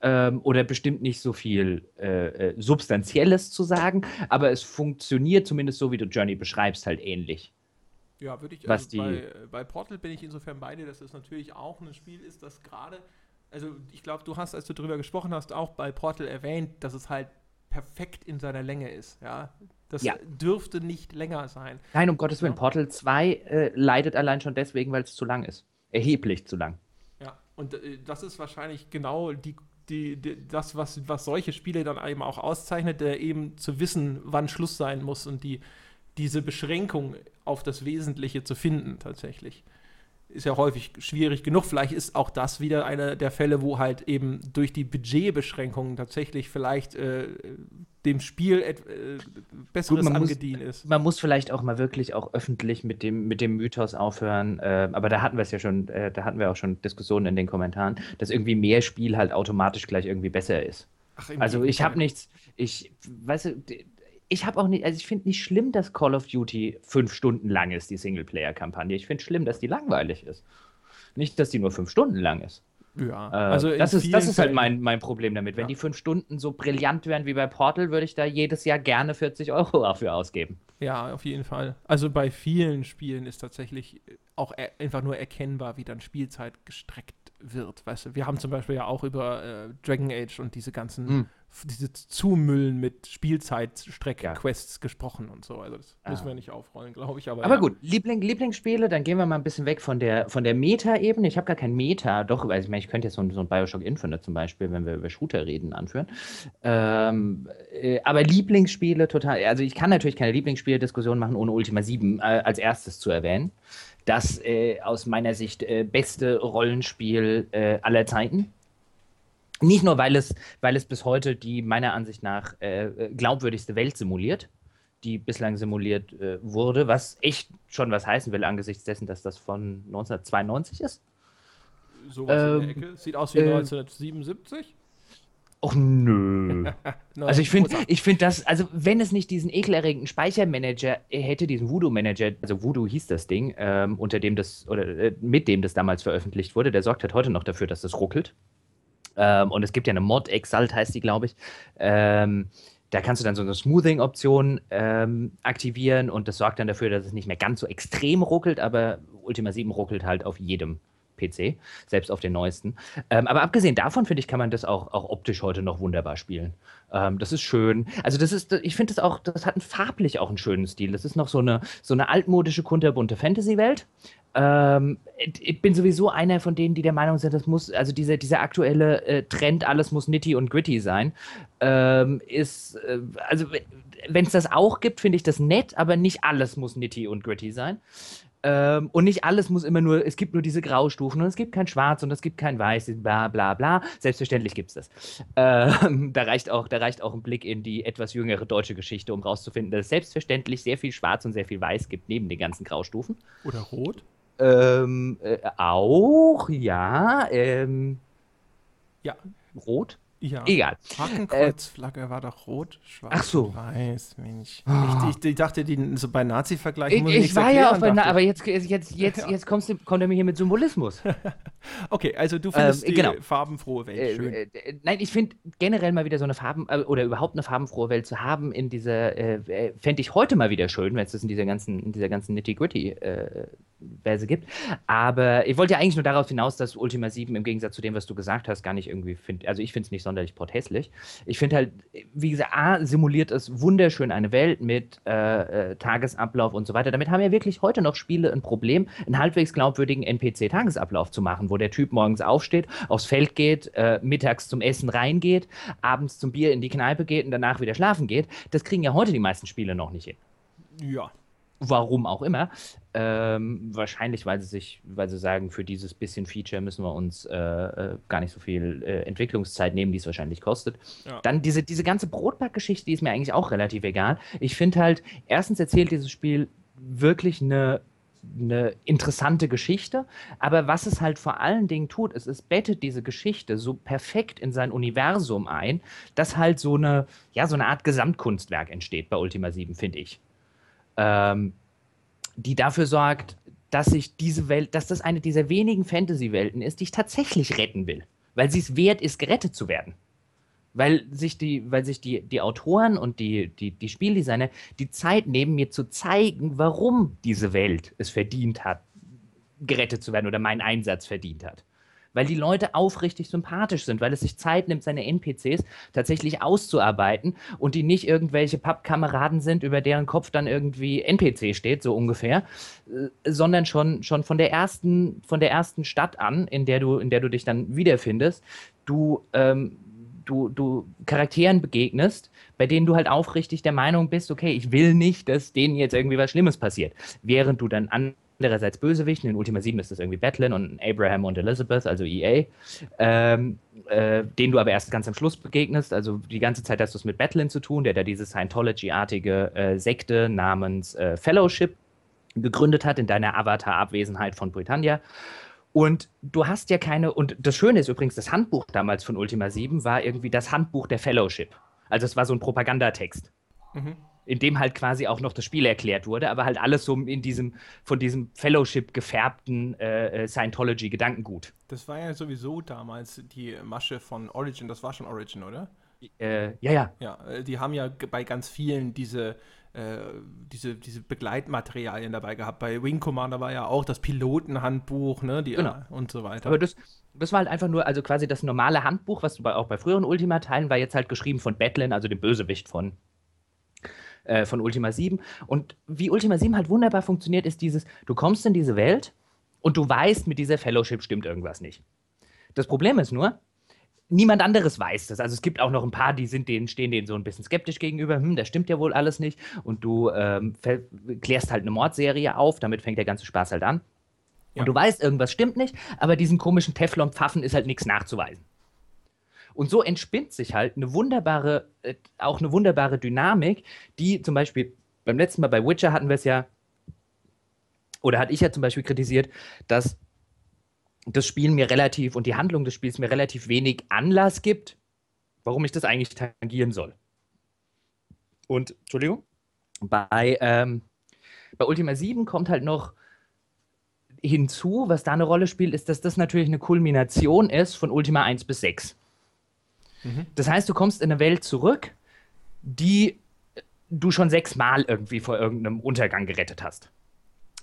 Ähm, oder bestimmt nicht so viel äh, äh, Substanzielles zu sagen, aber es funktioniert zumindest so, wie du Journey beschreibst, halt ähnlich. Ja, würde ich, was also die, bei, bei Portal bin ich insofern bei dir, dass es natürlich auch ein Spiel ist, das gerade, also ich glaube, du hast, als du darüber gesprochen hast, auch bei Portal erwähnt, dass es halt perfekt in seiner Länge ist, ja. Das Ja. dürfte nicht länger sein. Nein, um Gottes Willen. Portal 2 äh, leidet allein schon deswegen, weil es zu lang ist. Erheblich zu lang. Und äh, das ist wahrscheinlich genau die, die, die, das, was, was solche Spiele dann eben auch auszeichnet, der eben zu wissen, wann Schluss sein muss und die, diese Beschränkung auf das Wesentliche zu finden tatsächlich. Ist ja häufig schwierig genug. Vielleicht ist auch das wieder einer der Fälle, wo halt eben durch die Budgetbeschränkungen tatsächlich vielleicht äh, dem Spiel äh, Besseres muss- angedient ist. Man muss vielleicht auch mal wirklich auch öffentlich mit dem, mit dem Mythos aufhören. Äh, aber da hatten wir es ja schon, äh, da hatten wir auch schon Diskussionen in den Kommentaren, dass irgendwie mehr Spiel halt automatisch gleich irgendwie besser ist. Ach, Also ich habe nichts, ich, weißt du, ich habe auch nicht, also ich finde nicht schlimm, dass Call of Duty fünf Stunden lang ist, die Singleplayer-Kampagne. Ich finde schlimm, dass die langweilig ist. Nicht, dass die nur fünf Stunden lang ist. Ja, Äh, also das ist, das ist halt mein, mein Problem damit. Wenn Ja. die fünf Stunden so brillant wären wie bei Portal, würde ich da jedes Jahr gerne 40 Euro dafür ausgeben. Ja, auf jeden Fall. Also bei vielen Spielen ist tatsächlich auch er einfach nur erkennbar, wie dann Spielzeit gestreckt wird. Weißt du, wir haben zum Beispiel ja auch über äh, Dragon Age und diese ganzen, Hm. Diese Zumüllen mit Spielzeitstreck Ja. Quests gesprochen und so. Also das müssen Ah. wir nicht aufrollen, glaube ich. Aber, Aber ja. gut, Liebling, Lieblingsspiele, dann gehen wir mal ein bisschen weg von der, von der Meta-Ebene. Ich habe gar kein Meta, doch, also ich meine, ich könnte jetzt so ein, so ein Bioshock Infinite zum Beispiel, wenn wir über Shooter reden, anführen. Ähm, äh, aber Lieblingsspiele total, also ich kann natürlich keine Lieblingsspiele-Diskussion machen, ohne Ultima 7 äh, als erstes zu erwähnen. Das äh, aus meiner Sicht äh, beste Rollenspiel äh, aller Zeiten. Nicht nur, weil es, weil es bis heute die meiner Ansicht nach äh, äh, glaubwürdigste Welt simuliert, die bislang simuliert äh, wurde, was echt schon was heißen will angesichts dessen, dass das von 1992 ist. sowas in der ähm, Ecke. Sieht aus wie äh, 1977. Och nö. Also ich finde, ich finde das, also wenn es nicht diesen ekelerregenden Speichermanager hätte, diesen Voodoo-Manager, also Voodoo hieß das Ding, ähm, unter dem das, oder äh, mit dem das damals veröffentlicht wurde, der sorgt halt heute noch dafür, dass das ruckelt. Ähm, und es gibt ja eine Mod, Exalt heißt die, glaube ich. Ähm, da kannst du dann so eine Smoothing-Option ähm, aktivieren und das sorgt dann dafür, dass es nicht mehr ganz so extrem ruckelt, aber Ultima 7 ruckelt halt auf jedem PC, selbst auf den neuesten. Ähm, aber abgesehen davon, finde ich, kann man das auch, auch optisch heute noch wunderbar spielen. Ähm, das ist schön. Also, das ist, ich finde das auch, das hat farblich auch einen schönen Stil. Das ist noch so eine, so eine altmodische, kunterbunte Fantasy-Welt. Ähm, ich- ich bin sowieso einer von denen, die der Meinung sind, das muss, also dieser, dieser aktuelle äh, Trend, alles muss nitty und gritty sein, ähm, ist, äh, also wenn es das auch gibt, finde ich das nett, aber nicht alles muss nitty und gritty sein. Ähm, und nicht alles muss immer nur, es gibt nur diese Graustufen und es gibt kein Schwarz und es gibt kein Weiß, bla bla bla. Selbstverständlich gibt es das. Ähm, da, reicht auch, da reicht auch ein Blick in die etwas jüngere deutsche Geschichte, um rauszufinden, dass es selbstverständlich sehr viel Schwarz und sehr viel Weiß gibt, neben den ganzen Graustufen. Oder rot. Ähm, äh, auch, ja. Ähm, Ja. rot? Ja. Egal. Hakenkreuzflagge war doch rot, schwarz Ach so. weiß, Mensch. Ah. Ich, ich, ich dachte, die, so bei Nazi-Vergleichen Ich, muss ich nichts war ja auf einer, dachte aber jetzt, jetzt, jetzt, Ja. jetzt kommst du, kommt er mir hier mit Symbolismus. ich. Okay, also du findest Ähm, die genau. farbenfrohe Welt Äh, schön. äh, äh, nein, ich finde generell mal wieder so eine Farben äh, oder überhaupt eine farbenfrohe Welt zu haben in dieser, äh, äh, fände ich heute mal wieder schön, wenn es das in dieser ganzen, in dieser ganzen Nitty-Gritty-Verse gibt. Aber ich wollte ja eigentlich nur darauf hinaus, dass Ultima 7 im Gegensatz zu dem, was du gesagt hast, gar nicht irgendwie finde, also ich finde es nicht sonderlich porthässlich. Ich finde halt, wie gesagt, A, simuliert es wunderschön eine Welt mit äh, äh, Tagesablauf und so weiter. Damit haben ja wirklich heute noch Spiele ein Problem, einen halbwegs glaubwürdigen NPC-Tagesablauf zu machen, wo der Typ morgens aufsteht, aufs Feld geht, äh, mittags zum Essen reingeht, abends zum Bier in die Kneipe geht und danach wieder schlafen geht. Das kriegen ja heute die meisten Spiele noch nicht hin. Ja. Warum auch immer. Ähm, wahrscheinlich, weil sie sich, weil sie sagen, für dieses bisschen Feature müssen wir uns äh, äh, gar nicht so viel äh, Entwicklungszeit nehmen, die es wahrscheinlich kostet. Ja. Dann diese, diese ganze Brotbackgeschichte, die ist mir eigentlich auch relativ egal. Ich finde halt, erstens erzählt dieses Spiel wirklich eine, eine interessante Geschichte, aber was es halt vor allen Dingen tut, ist, es bettet diese Geschichte so perfekt in sein Universum ein, dass halt so eine, ja, so eine Art Gesamtkunstwerk entsteht bei Ultima 7, finde ich ähm, die dafür sorgt, dass sich diese Welt, dass das eine dieser wenigen Fantasy-Welten ist, die ich tatsächlich retten will. Weil sie es wert ist, gerettet zu werden. weil sich die, weil sich die, die Autoren und die, die, die Spieldesigner die Zeit nehmen, mir zu zeigen, warum diese Welt es verdient hat, gerettet zu werden oder meinen Einsatz verdient hat weil die Leute aufrichtig sympathisch sind, weil es sich Zeit nimmt, seine NPCs tatsächlich auszuarbeiten und die nicht irgendwelche Pappkameraden sind, über deren Kopf dann irgendwie NPC steht, so ungefähr, äh, sondern schon, schon von der ersten, von der ersten Stadt an, in der du, in der du dich dann wiederfindest, du, ähm, du, du Charakteren begegnest, bei denen du halt aufrichtig der Meinung bist, okay, ich will nicht, dass denen jetzt irgendwie was Schlimmes passiert. Während du dann an andererseits Bösewichten. In Ultima 7 ist das irgendwie Batlin und Abraham und Elizabeth, also EA, ähm, äh, denen du aber erst ganz am Schluss begegnest. Also die ganze Zeit hast du es mit Batlin zu tun, der da diese Scientology-artige äh, Sekte namens äh, Fellowship gegründet hat in deiner Avatar-Abwesenheit von Britannia. Und du hast ja keine, und das Schöne ist übrigens, das Handbuch damals von Ultima 7 war irgendwie das Handbuch der Fellowship. Also es war so ein Propagandatext. Mhm in dem halt quasi auch noch das Spiel erklärt wurde, aber halt alles so in diesem, von diesem Fellowship gefärbten äh, äh, Scientology-Gedankengut. Das war ja sowieso damals die Masche von Origin, das war schon Origin, oder? Äh, ja, ja. Ja, äh, die haben ja bei ganz vielen diese, äh, diese, diese Begleitmaterialien dabei gehabt. Bei Wing Commander war ja auch das Pilotenhandbuch, ne, die, genau. und so weiter. Aber das, das war halt einfach nur, also quasi das normale Handbuch, was du bei, auch bei früheren Ultima-Teilen war jetzt halt geschrieben von Batlin, also dem Bösewicht von äh, von Ultima 7. Und wie Ultima 7 halt wunderbar funktioniert, ist dieses, du kommst in diese Welt und du weißt, mit dieser Fellowship stimmt irgendwas nicht. Das Problem ist nur, niemand anderes weiß das. Also es gibt auch noch ein paar, die sind denen, stehen denen so ein bisschen skeptisch gegenüber, hm, das stimmt ja wohl alles nicht. Und du ähm, klärst halt eine Mordserie auf, damit fängt der ganze Spaß halt an. Ja. Und du weißt, irgendwas stimmt nicht, aber diesen komischen Teflon-Pfaffen ist halt nichts nachzuweisen. Und so entspinnt sich halt eine wunderbare, äh, auch eine wunderbare Dynamik, die zum Beispiel beim letzten Mal bei Witcher hatten wir es ja, oder hatte ich ja zum Beispiel kritisiert, dass das Spiel mir relativ und die Handlung des Spiels mir relativ wenig Anlass gibt, warum ich das eigentlich tangieren soll. Und, Entschuldigung, bei, ähm, bei Ultima 7 kommt halt noch hinzu, was da eine Rolle spielt, ist, dass das natürlich eine Kulmination ist von Ultima 1 bis 6. Das heißt, du kommst in eine Welt zurück, die du schon sechsmal irgendwie vor irgendeinem Untergang gerettet hast.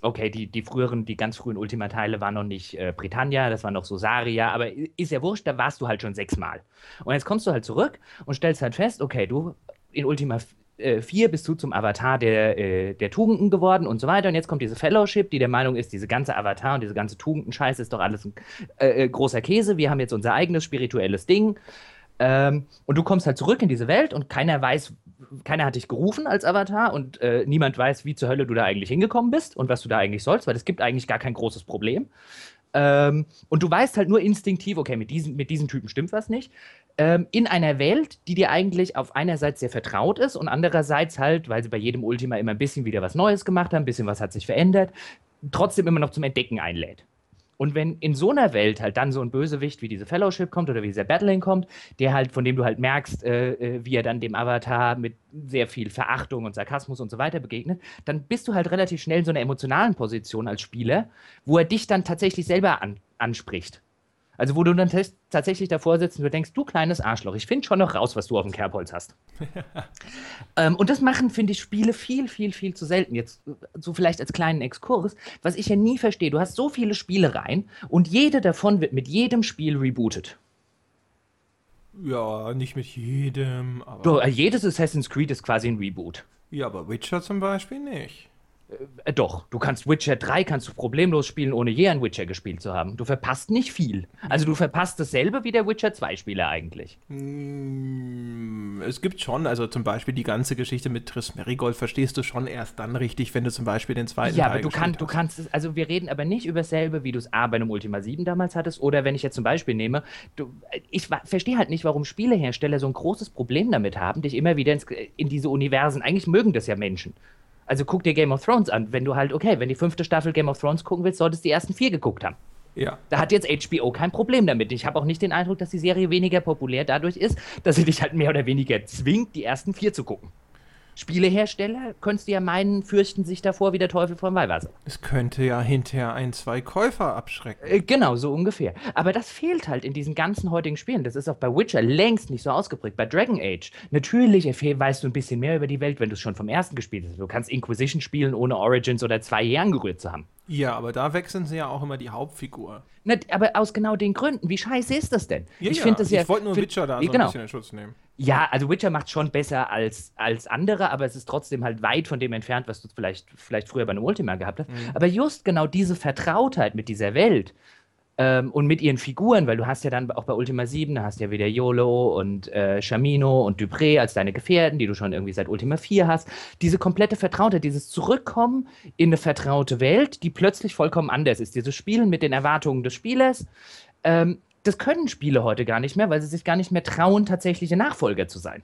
Okay, die, die früheren, die ganz frühen Ultima-Teile waren noch nicht äh, Britannia, das war noch Sosaria, aber ist ja wurscht, da warst du halt schon sechsmal. Und jetzt kommst du halt zurück und stellst halt fest, okay, du in Ultima 4 äh, bist du zum Avatar der, äh, der Tugenden geworden und so weiter. Und jetzt kommt diese Fellowship, die der Meinung ist, diese ganze Avatar und diese ganze Tugendenscheiße ist doch alles ein äh, äh, großer Käse. Wir haben jetzt unser eigenes spirituelles Ding. Ähm, und du kommst halt zurück in diese Welt und keiner weiß, keiner hat dich gerufen als Avatar und äh, niemand weiß, wie zur Hölle du da eigentlich hingekommen bist und was du da eigentlich sollst, weil es gibt eigentlich gar kein großes Problem. Ähm, und du weißt halt nur instinktiv, okay, mit diesem, mit diesem Typen stimmt was nicht. Ähm, in einer Welt, die dir eigentlich auf einerseits sehr vertraut ist und andererseits halt, weil sie bei jedem Ultima immer ein bisschen wieder was Neues gemacht haben, ein bisschen was hat sich verändert, trotzdem immer noch zum Entdecken einlädt. Und wenn in so einer Welt halt dann so ein Bösewicht wie diese Fellowship kommt oder wie dieser Battling kommt, der halt, von dem du halt merkst, äh, äh, wie er dann dem Avatar mit sehr viel Verachtung und Sarkasmus und so weiter begegnet, dann bist du halt relativ schnell in so einer emotionalen Position als Spieler, wo er dich dann tatsächlich selber an, anspricht. Also wo du dann tatsächlich davor sitzt und du denkst, du kleines Arschloch, ich finde schon noch raus, was du auf dem Kerbholz hast. ähm, und das machen, finde ich, Spiele viel, viel, viel zu selten. Jetzt so vielleicht als kleinen Exkurs, was ich ja nie verstehe. Du hast so viele Spiele rein und jede davon wird mit jedem Spiel rebootet. Ja, nicht mit jedem. Aber du, äh, jedes Assassin's Creed ist quasi ein Reboot. Ja, aber Witcher zum Beispiel nicht. Äh, doch, du kannst Witcher 3 kannst du problemlos spielen, ohne je ein Witcher gespielt zu haben. Du verpasst nicht viel. Also du verpasst dasselbe wie der Witcher 2 Spieler eigentlich. Mm, es gibt schon, also zum Beispiel die ganze Geschichte mit Triss Merigold verstehst du schon erst dann richtig, wenn du zum Beispiel den zweiten Ja, Teil aber du, kann, du kannst es, also wir reden aber nicht über dasselbe, wie du es A bei einem Ultima 7 damals hattest, oder wenn ich jetzt zum Beispiel nehme, du, ich verstehe halt nicht, warum Spielehersteller so ein großes Problem damit haben, dich immer wieder ins, in diese Universen, eigentlich mögen das ja Menschen. Also guck dir Game of Thrones an. Wenn du halt, okay, wenn die fünfte Staffel Game of Thrones gucken willst, solltest du die ersten vier geguckt haben. Ja. Da hat jetzt HBO kein Problem damit. Ich habe auch nicht den Eindruck, dass die Serie weniger populär dadurch ist, dass sie dich halt mehr oder weniger zwingt, die ersten vier zu gucken. Spielehersteller, könntest du ja meinen, fürchten sich davor wie der Teufel vom Weihwasser. Es könnte ja hinterher ein, zwei Käufer abschrecken. Äh, genau, so ungefähr. Aber das fehlt halt in diesen ganzen heutigen Spielen. Das ist auch bei Witcher längst nicht so ausgeprägt. Bei Dragon Age, natürlich weißt du ein bisschen mehr über die Welt, wenn du es schon vom ersten gespielt hast. Du kannst Inquisition spielen, ohne Origins oder zwei Jahre angerührt zu haben. Ja, aber da wechseln sie ja auch immer die Hauptfigur. Na, aber aus genau den Gründen. Wie scheiße ist das denn? Ja, ich ja. finde das ja. Ich wollte nur Witcher da so genau. ein bisschen in Schutz nehmen. Ja, also Witcher macht schon besser als, als andere, aber es ist trotzdem halt weit von dem entfernt, was du vielleicht, vielleicht früher bei einem Ultima gehabt hast. Aber just genau diese Vertrautheit mit dieser Welt ähm, und mit ihren Figuren, weil du hast ja dann auch bei Ultima 7, da hast du ja wieder YOLO und äh, Shamino und Dupré als deine Gefährten, die du schon irgendwie seit Ultima 4 hast. Diese komplette Vertrautheit, dieses Zurückkommen in eine vertraute Welt, die plötzlich vollkommen anders ist. Dieses Spielen mit den Erwartungen des Spielers. Ähm, das können Spiele heute gar nicht mehr, weil sie sich gar nicht mehr trauen, tatsächliche Nachfolger zu sein.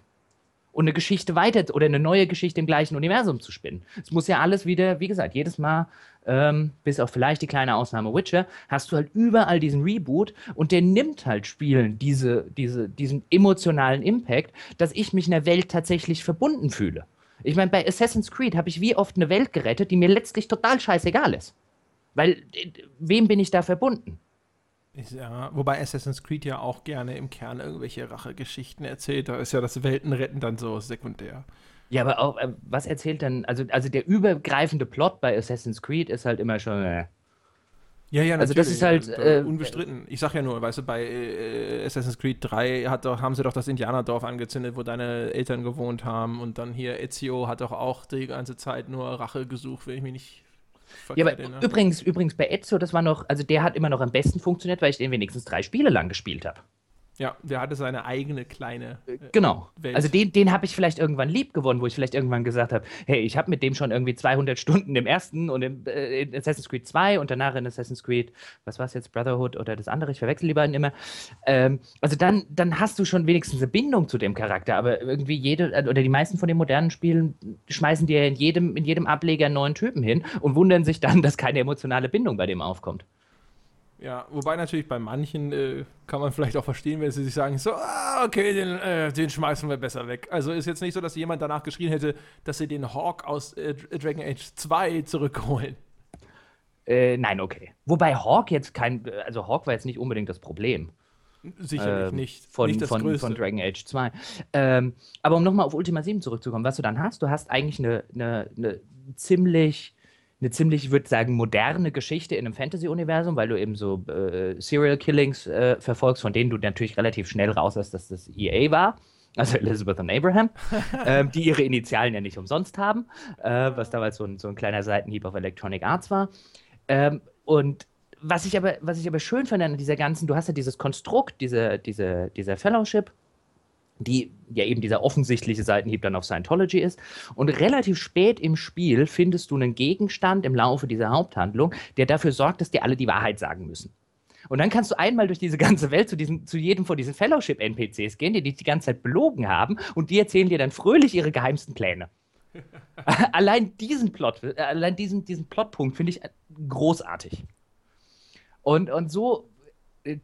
Und eine Geschichte weiter oder eine neue Geschichte im gleichen Universum zu spinnen. Es muss ja alles wieder, wie gesagt, jedes Mal, ähm, bis auf vielleicht die kleine Ausnahme Witcher, hast du halt überall diesen Reboot und der nimmt halt Spielen diese, diese, diesen emotionalen Impact, dass ich mich in der Welt tatsächlich verbunden fühle. Ich meine, bei Assassin's Creed habe ich wie oft eine Welt gerettet, die mir letztlich total scheißegal ist. Weil, äh, wem bin ich da verbunden? Ja, wobei Assassin's Creed ja auch gerne im Kern irgendwelche Rachegeschichten erzählt. Da ist ja das Weltenretten dann so sekundär. Ja, aber auch, äh, was erzählt denn, also, also der übergreifende Plot bei Assassin's Creed ist halt immer schon, äh, Ja, ja, Also das ist halt, äh, äh, unbestritten. Ich sag ja nur, weißt du, bei äh, Assassin's Creed 3 hat doch, haben sie doch das Indianerdorf angezündet, wo deine Eltern gewohnt haben. Und dann hier Ezio hat doch auch die ganze Zeit nur Rache gesucht, wenn ich mich nicht Ja, aber erinnere. übrigens, übrigens bei Ezio, das war noch, also der hat immer noch am besten funktioniert, weil ich den wenigstens drei Spiele lang gespielt habe. Ja, der hatte seine eigene kleine äh, Genau. Welt. Also den, den habe ich vielleicht irgendwann lieb gewonnen, wo ich vielleicht irgendwann gesagt habe, hey, ich habe mit dem schon irgendwie 200 Stunden im ersten und im, äh, in Assassin's Creed 2 und danach in Assassin's Creed, was war es jetzt, Brotherhood oder das andere, ich verwechsel die beiden immer. Ähm, also dann, dann hast du schon wenigstens eine Bindung zu dem Charakter, aber irgendwie jede, äh, oder die meisten von den modernen Spielen schmeißen dir in jedem, in jedem Ableger einen neuen Typen hin und wundern sich dann, dass keine emotionale Bindung bei dem aufkommt. Ja, wobei natürlich bei manchen äh, kann man vielleicht auch verstehen, wenn sie sich sagen, so, ah, okay, den, äh, den schmeißen wir besser weg. Also ist jetzt nicht so, dass jemand danach geschrien hätte, dass sie den Hawk aus äh, Dragon Age 2 zurückholen. Äh, nein, okay. Wobei Hawk jetzt kein, also Hawk war jetzt nicht unbedingt das Problem. Sicherlich ähm, nicht. Von, nicht von, von Dragon Age 2. Ähm, aber um nochmal auf Ultima 7 zurückzukommen, was du dann hast, du hast eigentlich eine, eine, eine ziemlich, eine ziemlich, ich würde sagen, moderne Geschichte in einem Fantasy-Universum, weil du eben so äh, Serial-Killings äh, verfolgst, von denen du natürlich relativ schnell raus hast, dass das EA war. Also Elizabeth und Abraham, ähm, die ihre Initialen ja nicht umsonst haben, äh, was damals so ein, so ein kleiner Seitenhieb auf Electronic Arts war. Ähm, und was ich aber, was ich aber schön finde an dieser ganzen, du hast ja dieses Konstrukt, diese, diese, dieser Fellowship, die ja eben dieser offensichtliche Seitenhieb dann auf Scientology ist. Und relativ spät im Spiel findest du einen Gegenstand im Laufe dieser Haupthandlung, der dafür sorgt, dass dir alle die Wahrheit sagen müssen. Und dann kannst du einmal durch diese ganze Welt zu, diesen, zu jedem von diesen Fellowship-NPCs gehen, die dich die ganze Zeit belogen haben und die erzählen dir dann fröhlich ihre geheimsten Pläne. allein diesen Plot, äh, allein diesen, diesen Plotpunkt finde ich großartig. Und, und so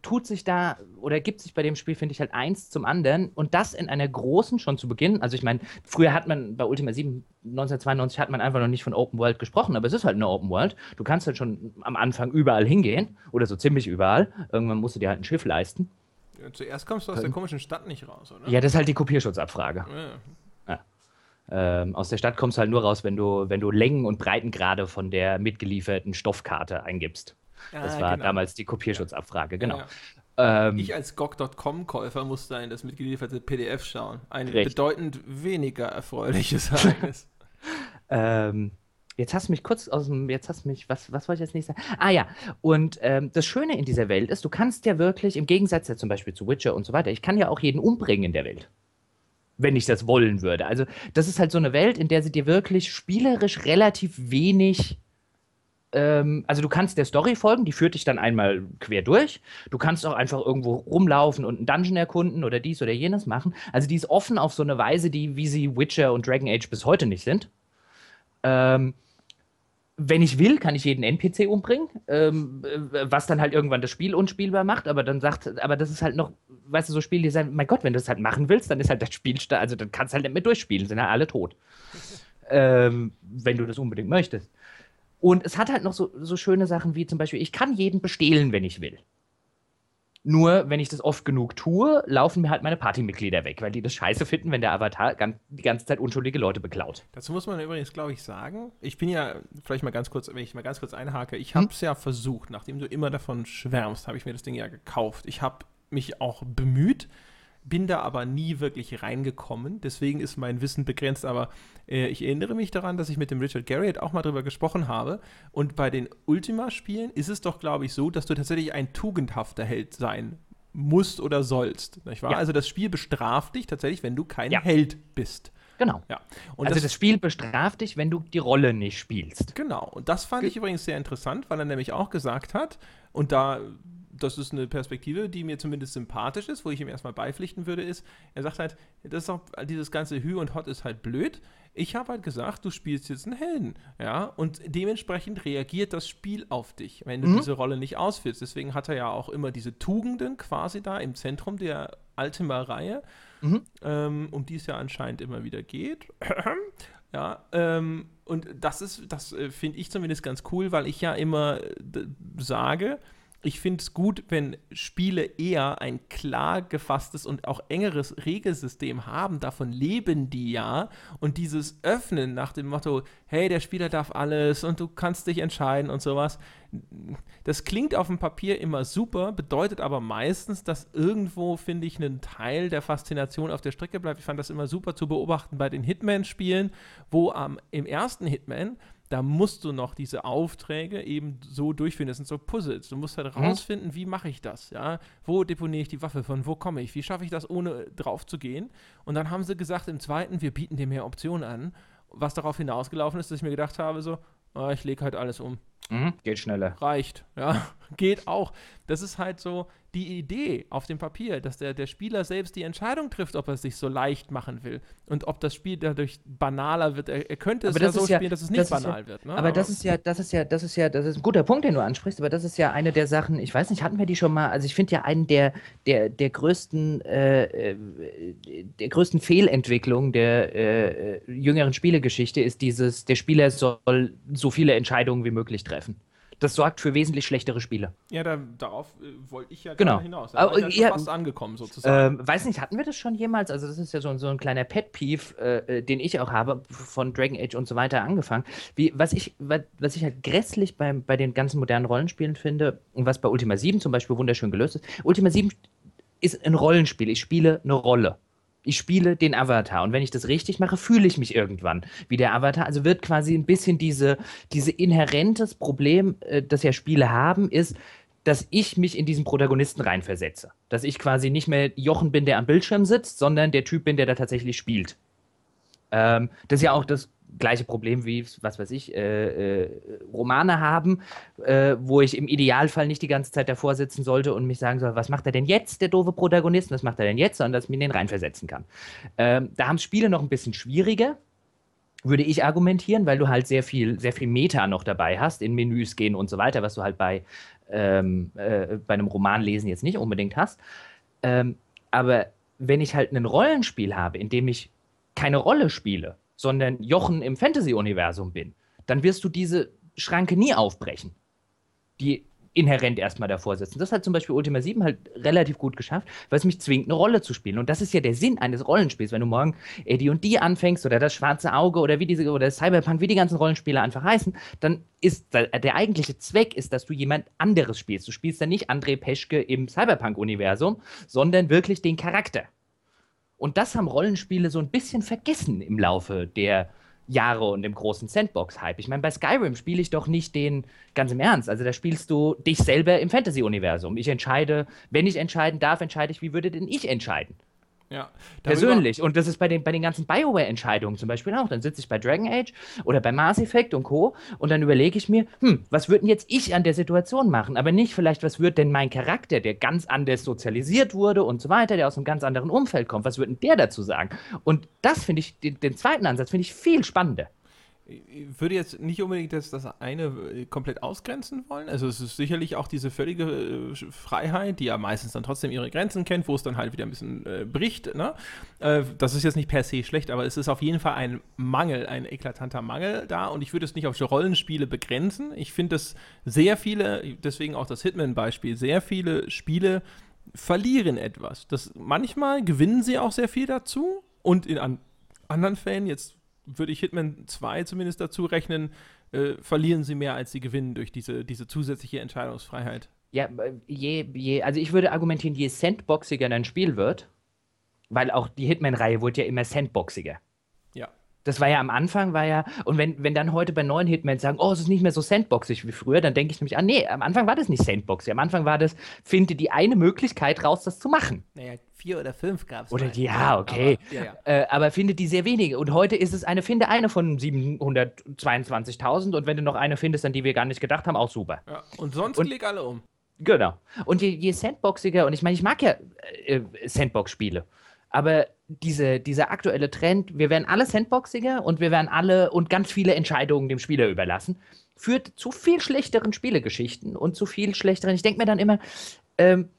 tut sich da oder gibt sich bei dem Spiel, finde ich, halt eins zum anderen und das in einer großen schon zu Beginn. Also ich meine, früher hat man bei Ultima 7 1992 hat man einfach noch nicht von Open World gesprochen, aber es ist halt eine Open World. Du kannst halt schon am Anfang überall hingehen oder so ziemlich überall. Irgendwann musst du dir halt ein Schiff leisten. Ja, zuerst kommst du aus der komischen Stadt nicht raus, oder? Ja, das ist halt die Kopierschutzabfrage. Ja. Ähm, aus der Stadt kommst du halt nur raus, wenn du, wenn du Längen und Breitengrade von der mitgelieferten Stoffkarte eingibst. Das Ah, war genau. damals die Kopierschutzabfrage, genau. Ja. Ähm, Ich als GOG.com-Käufer musste in das mitgelieferte PDF schauen. Ein Richtig. bedeutend weniger erfreuliches Ereignis. Ähm, jetzt hast du mich kurz aus dem, jetzt hast du mich, was, was wollte ich jetzt nicht sagen? Ah ja, und ähm, das Schöne in dieser Welt ist, du kannst ja wirklich, im Gegensatz ja zum Beispiel zu Witcher und so weiter, ich kann ja auch jeden umbringen in der Welt. Wenn ich das wollen würde. Also, das ist halt so eine Welt, in der sie dir wirklich spielerisch relativ wenig. Ähm, also, du kannst der Story folgen, die führt dich dann einmal quer durch. Du kannst auch einfach irgendwo rumlaufen und einen Dungeon erkunden oder dies oder jenes machen. Also, die ist offen auf so eine Weise, die, wie sie Witcher und Dragon Age bis heute nicht sind. Ähm, wenn ich will, kann ich jeden NPC umbringen, ähm, äh, was dann halt irgendwann das Spiel unspielbar macht, aber dann sagt, aber das ist halt noch, weißt du, so Spieldesign, mein Gott, wenn du das halt machen willst, dann ist halt das Spiel, also dann kannst du halt nicht mehr durchspielen, sind halt alle tot. ähm, wenn du das unbedingt möchtest. Und es hat halt noch so, so schöne Sachen wie zum Beispiel, ich kann jeden bestehlen, wenn ich will. Nur, wenn ich das oft genug tue, laufen mir halt meine Partymitglieder weg, weil die das scheiße finden, wenn der Avatar die ganze Zeit unschuldige Leute beklaut. Dazu muss man übrigens, glaube ich, sagen, ich bin ja, vielleicht mal ganz kurz, wenn ich mal ganz kurz einhake, ich habe es hm? ja versucht, nachdem du immer davon schwärmst, habe ich mir das Ding ja gekauft. Ich habe mich auch bemüht, bin da aber nie wirklich reingekommen. Deswegen ist mein Wissen begrenzt. Aber äh, ich erinnere mich daran, dass ich mit dem Richard Garriott auch mal drüber gesprochen habe. Und bei den Ultima-Spielen ist es doch, glaube ich, so, dass du tatsächlich ein tugendhafter Held sein musst oder sollst. Nicht wahr? Ja. Also das Spiel bestraft dich tatsächlich, wenn du kein ja. Held bist. Genau. Ja. Und also das, das, Spiel bestraft dich, wenn du die Rolle nicht spielst. Genau. Und das fand ich übrigens sehr interessant, weil er nämlich auch gesagt hat, und da das ist eine Perspektive, die mir zumindest sympathisch ist, wo ich ihm erstmal beipflichten würde, ist, er sagt halt, das ist auch, dieses ganze Hü und Hot ist halt blöd. Ich habe halt gesagt, du spielst jetzt einen Helden, ja, und dementsprechend reagiert das Spiel auf dich, wenn du mhm. diese Rolle nicht ausführst. Deswegen hat er ja auch immer diese Tugenden quasi da im Zentrum der Ultima-Reihe, mhm. ähm, um die es ja anscheinend immer wieder geht. Ja, ähm, und das ist, das äh, finde ich zumindest ganz cool, weil ich ja immer äh, sage, ich finde es gut, wenn Spiele eher ein klar gefasstes und auch engeres Regelsystem haben. Davon leben die ja. Und dieses Öffnen nach dem Motto, hey, der Spieler darf alles und du kannst dich entscheiden und sowas, das klingt auf dem Papier immer super, bedeutet aber meistens, dass irgendwo, finde ich, ein Teil der Faszination auf der Strecke bleibt. Ich fand das immer super zu beobachten bei den Hitman-Spielen, wo am, im ersten Hitman da musst du noch diese Aufträge eben so durchführen. Das sind so Puzzles. Du musst halt mhm. rausfinden, wie mache ich das? Ja? Wo deponiere ich die Waffe? Von wo komme ich? Wie schaffe ich das, ohne drauf zu gehen? Und dann haben sie gesagt, im zweiten, wir bieten dir mehr Optionen an. Was darauf hinausgelaufen ist, dass ich mir gedacht habe, so, oh, ich lege halt alles um. Mhm, geht schneller. Reicht, ja, geht auch. Das ist halt so, die Idee auf dem Papier, dass der, der Spieler selbst die Entscheidung trifft, ob er es sich so leicht machen will und ob das Spiel dadurch banaler wird. Er, er könnte es ja so spielen, dass es nicht banal ja, wird. Ne? Aber, aber, das ist ja, das ist ja, das ist ja, das ist ein guter Punkt, den du ansprichst, aber das ist ja eine der Sachen, ich weiß nicht, hatten wir die schon mal, also ich finde ja einen der, der, der größten, äh, äh der größten Fehlentwicklungen der äh, jüngeren Spielegeschichte ist dieses, der Spieler soll so viele Entscheidungen wie möglich treffen das sorgt für wesentlich schlechtere Spiele. Ja, da, darauf äh, wollte ich ja genau. hinaus. Da Aber, ja, fast angekommen sozusagen. Ähm, weiß nicht, hatten wir das schon jemals? Also das ist ja so, so ein kleiner Pet-Peeve, äh, äh, den ich auch habe, von Dragon Age und so weiter angefangen. Wie, was, ich, was, was ich halt grässlich bei, bei den ganzen modernen Rollenspielen finde und was bei Ultima 7 zum Beispiel wunderschön gelöst ist, Ultima 7 ist ein Rollenspiel. Ich spiele eine Rolle ich spiele den Avatar. Und wenn ich das richtig mache, fühle ich mich irgendwann wie der Avatar. Also wird quasi ein bisschen diese, diese inhärentes Problem, äh, das ja Spiele haben, ist, dass ich mich in diesen Protagonisten reinversetze. Dass ich quasi nicht mehr Jochen bin, der am Bildschirm sitzt, sondern der Typ bin, der da tatsächlich spielt. Ähm, das ist ja auch das gleiche Problem wie, was weiß ich, äh, äh, Romane haben, äh, wo ich im Idealfall nicht die ganze Zeit davor sitzen sollte und mich sagen soll, was macht er denn jetzt, der doofe Protagonist, was macht er denn jetzt, sondern dass ich mir den reinversetzen kann. Ähm, da haben Spiele noch ein bisschen schwieriger, würde ich argumentieren, weil du halt sehr viel, sehr viel Meta noch dabei hast, in Menüs gehen und so weiter, was du halt bei, ähm, äh, bei einem Romanlesen jetzt nicht unbedingt hast. Ähm, aber wenn ich halt ein Rollenspiel habe, in dem ich keine Rolle spiele, sondern Jochen im Fantasy-Universum bin, dann wirst du diese Schranke nie aufbrechen, die inhärent erstmal davor sitzen. Das hat zum Beispiel Ultima 7 halt relativ gut geschafft, weil es mich zwingt, eine Rolle zu spielen. Und das ist ja der Sinn eines Rollenspiels. Wenn du morgen Eddie und die anfängst oder das schwarze Auge oder wie diese oder Cyberpunk, wie die ganzen Rollenspiele einfach heißen, dann ist der eigentliche Zweck ist, dass du jemand anderes spielst. Du spielst dann nicht André Peschke im Cyberpunk-Universum, sondern wirklich den Charakter. Und das haben Rollenspiele so ein bisschen vergessen im Laufe der Jahre und im großen Sandbox-Hype. Ich meine, bei Skyrim spiele ich doch nicht den, ganz im Ernst, also da spielst du dich selber im Fantasy-Universum. Ich entscheide, wenn ich entscheiden darf, entscheide ich, wie würde denn ich entscheiden? Ja, persönlich. Und das ist bei den, bei den ganzen Bioware-Entscheidungen zum Beispiel auch. Dann sitze ich bei Dragon Age oder bei Mass Effect und Co. Und dann überlege ich mir, hm, was würde jetzt ich an der Situation machen? Aber nicht vielleicht, was würde denn mein Charakter, der ganz anders sozialisiert wurde und so weiter, der aus einem ganz anderen Umfeld kommt, was würde denn der dazu sagen? Und das finde ich, den, den zweiten Ansatz finde ich viel spannender. Ich würde jetzt nicht unbedingt das, das eine äh, komplett ausgrenzen wollen. Also es ist sicherlich auch diese völlige äh, Freiheit, die ja meistens dann trotzdem ihre Grenzen kennt, wo es dann halt wieder ein bisschen äh, bricht. Ne? Äh, das ist jetzt nicht per se schlecht, aber es ist auf jeden Fall ein Mangel, ein eklatanter Mangel da und ich würde es nicht auf Rollenspiele begrenzen. Ich finde, dass sehr viele, deswegen auch das Hitman-Beispiel, sehr viele Spiele verlieren etwas. Das, manchmal gewinnen sie auch sehr viel dazu und in an anderen Fällen, jetzt würde ich Hitman 2 zumindest dazu rechnen, äh, verlieren sie mehr, als sie gewinnen durch diese, diese zusätzliche Entscheidungsfreiheit. Ja, äh, je, je, also ich würde argumentieren, je sandboxiger ein Spiel wird, weil auch die Hitman-Reihe wurde ja immer sandboxiger. Ja. Das war ja am Anfang, war ja, und wenn, wenn dann heute bei neuen Hitmen sagen, oh, es ist nicht mehr so sandboxig wie früher, dann denke ich nämlich, ah, nee, am Anfang war das nicht sandboxig. Am Anfang war das, finde die eine Möglichkeit raus, das zu machen. Naja, vier oder fünf gab es. Oder die, ja, okay. Aber, ja, ja. Äh, aber finde die sehr wenige. Und heute ist es eine, finde eine von 722.000 und wenn du noch eine findest, an die wir gar nicht gedacht haben, auch super. Ja, und sonst und, klick alle um. Genau. Und je, je sandboxiger, und ich meine, ich mag ja äh, Sandbox-Spiele. Aber diese, dieser aktuelle Trend, wir werden alle Sandboxiger und wir werden alle und ganz viele Entscheidungen dem Spieler überlassen, führt zu viel schlechteren Spielegeschichten und zu viel schlechteren. Ich denke mir dann immer, ähm,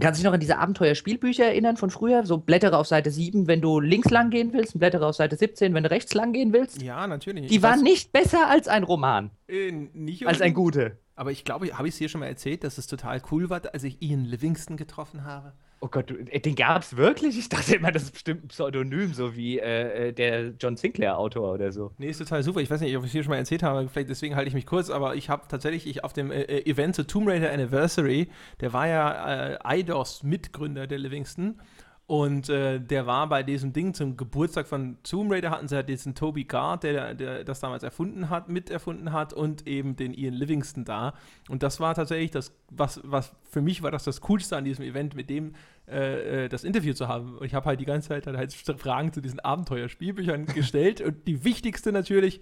Kannst du dich noch an diese Abenteuerspielbücher erinnern von früher? So blättere auf Seite 7, wenn du links lang gehen willst, und blättere auf Seite 17, wenn du rechts lang gehen willst. Ja, natürlich. Die waren nicht besser als ein Roman. Äh, nicht als ein gute. Aber ich glaube, habe ich es hier schon mal erzählt, dass es total cool war, als ich Ian Livingston getroffen habe? Oh Gott, äh, den gab es wirklich? Ich dachte immer, das ist bestimmt ein Pseudonym, so wie äh, äh, der John Sinclair-Autor oder so. Nee, ist total super. Ich weiß nicht, ob ich es hier schon mal erzählt habe, vielleicht deswegen halte ich mich kurz, aber ich habe tatsächlich ich auf dem äh, äh Event zu Tomb Raider Anniversary, der war ja äh, IDOS-Mitgründer der Livingston und äh, der war bei diesem Ding zum Geburtstag von Tomb Raider, hatten sie ja diesen Toby Gard, der, der das damals erfunden hat, miterfunden hat und eben den Ian Livingston da. Und das war tatsächlich das, was, was für mich war das das Coolste an diesem Event, mit dem äh, äh das Interview zu haben. Und ich habe halt die ganze Zeit halt Fragen zu diesen Abenteuerspielbüchern gestellt. Und die wichtigste natürlich,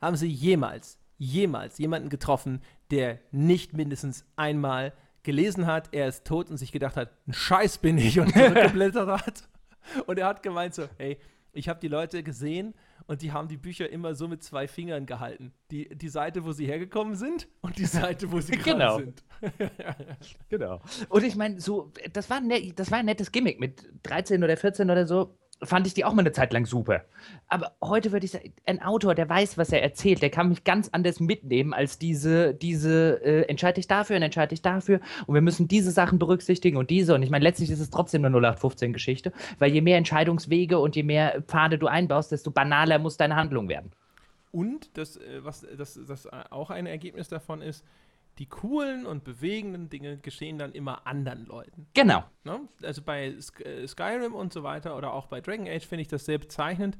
haben sie jemals, jemals jemanden getroffen, der nicht mindestens einmal gelesen hat, er ist tot und sich gedacht hat, ein Scheiß bin ich und zurückgeblättert hat. Und er hat gemeint so, hey, ich habe die Leute gesehen und die haben die Bücher immer so mit zwei Fingern gehalten. Die, die Seite, wo sie hergekommen sind und die Seite, wo sie genau. sind. genau. Und ich meine, so, das war, ne, das war ein nettes Gimmick mit 13 oder 14 oder so fand ich die auch mal eine Zeit lang super. Aber heute würde ich sagen, ein Autor, der weiß, was er erzählt, der kann mich ganz anders mitnehmen als diese, diese äh, entscheide ich dafür und entscheide ich dafür und wir müssen diese Sachen berücksichtigen und diese. Und ich meine, letztlich ist es trotzdem eine 0815-Geschichte, weil je mehr Entscheidungswege und je mehr Pfade du einbaust, desto banaler muss deine Handlung werden. Und das, äh, was das, das auch ein Ergebnis davon ist, die coolen und bewegenden Dinge geschehen dann immer anderen Leuten. Genau. Ne? Also bei äh, Skyrim und so weiter oder auch bei Dragon Age finde ich das sehr bezeichnend.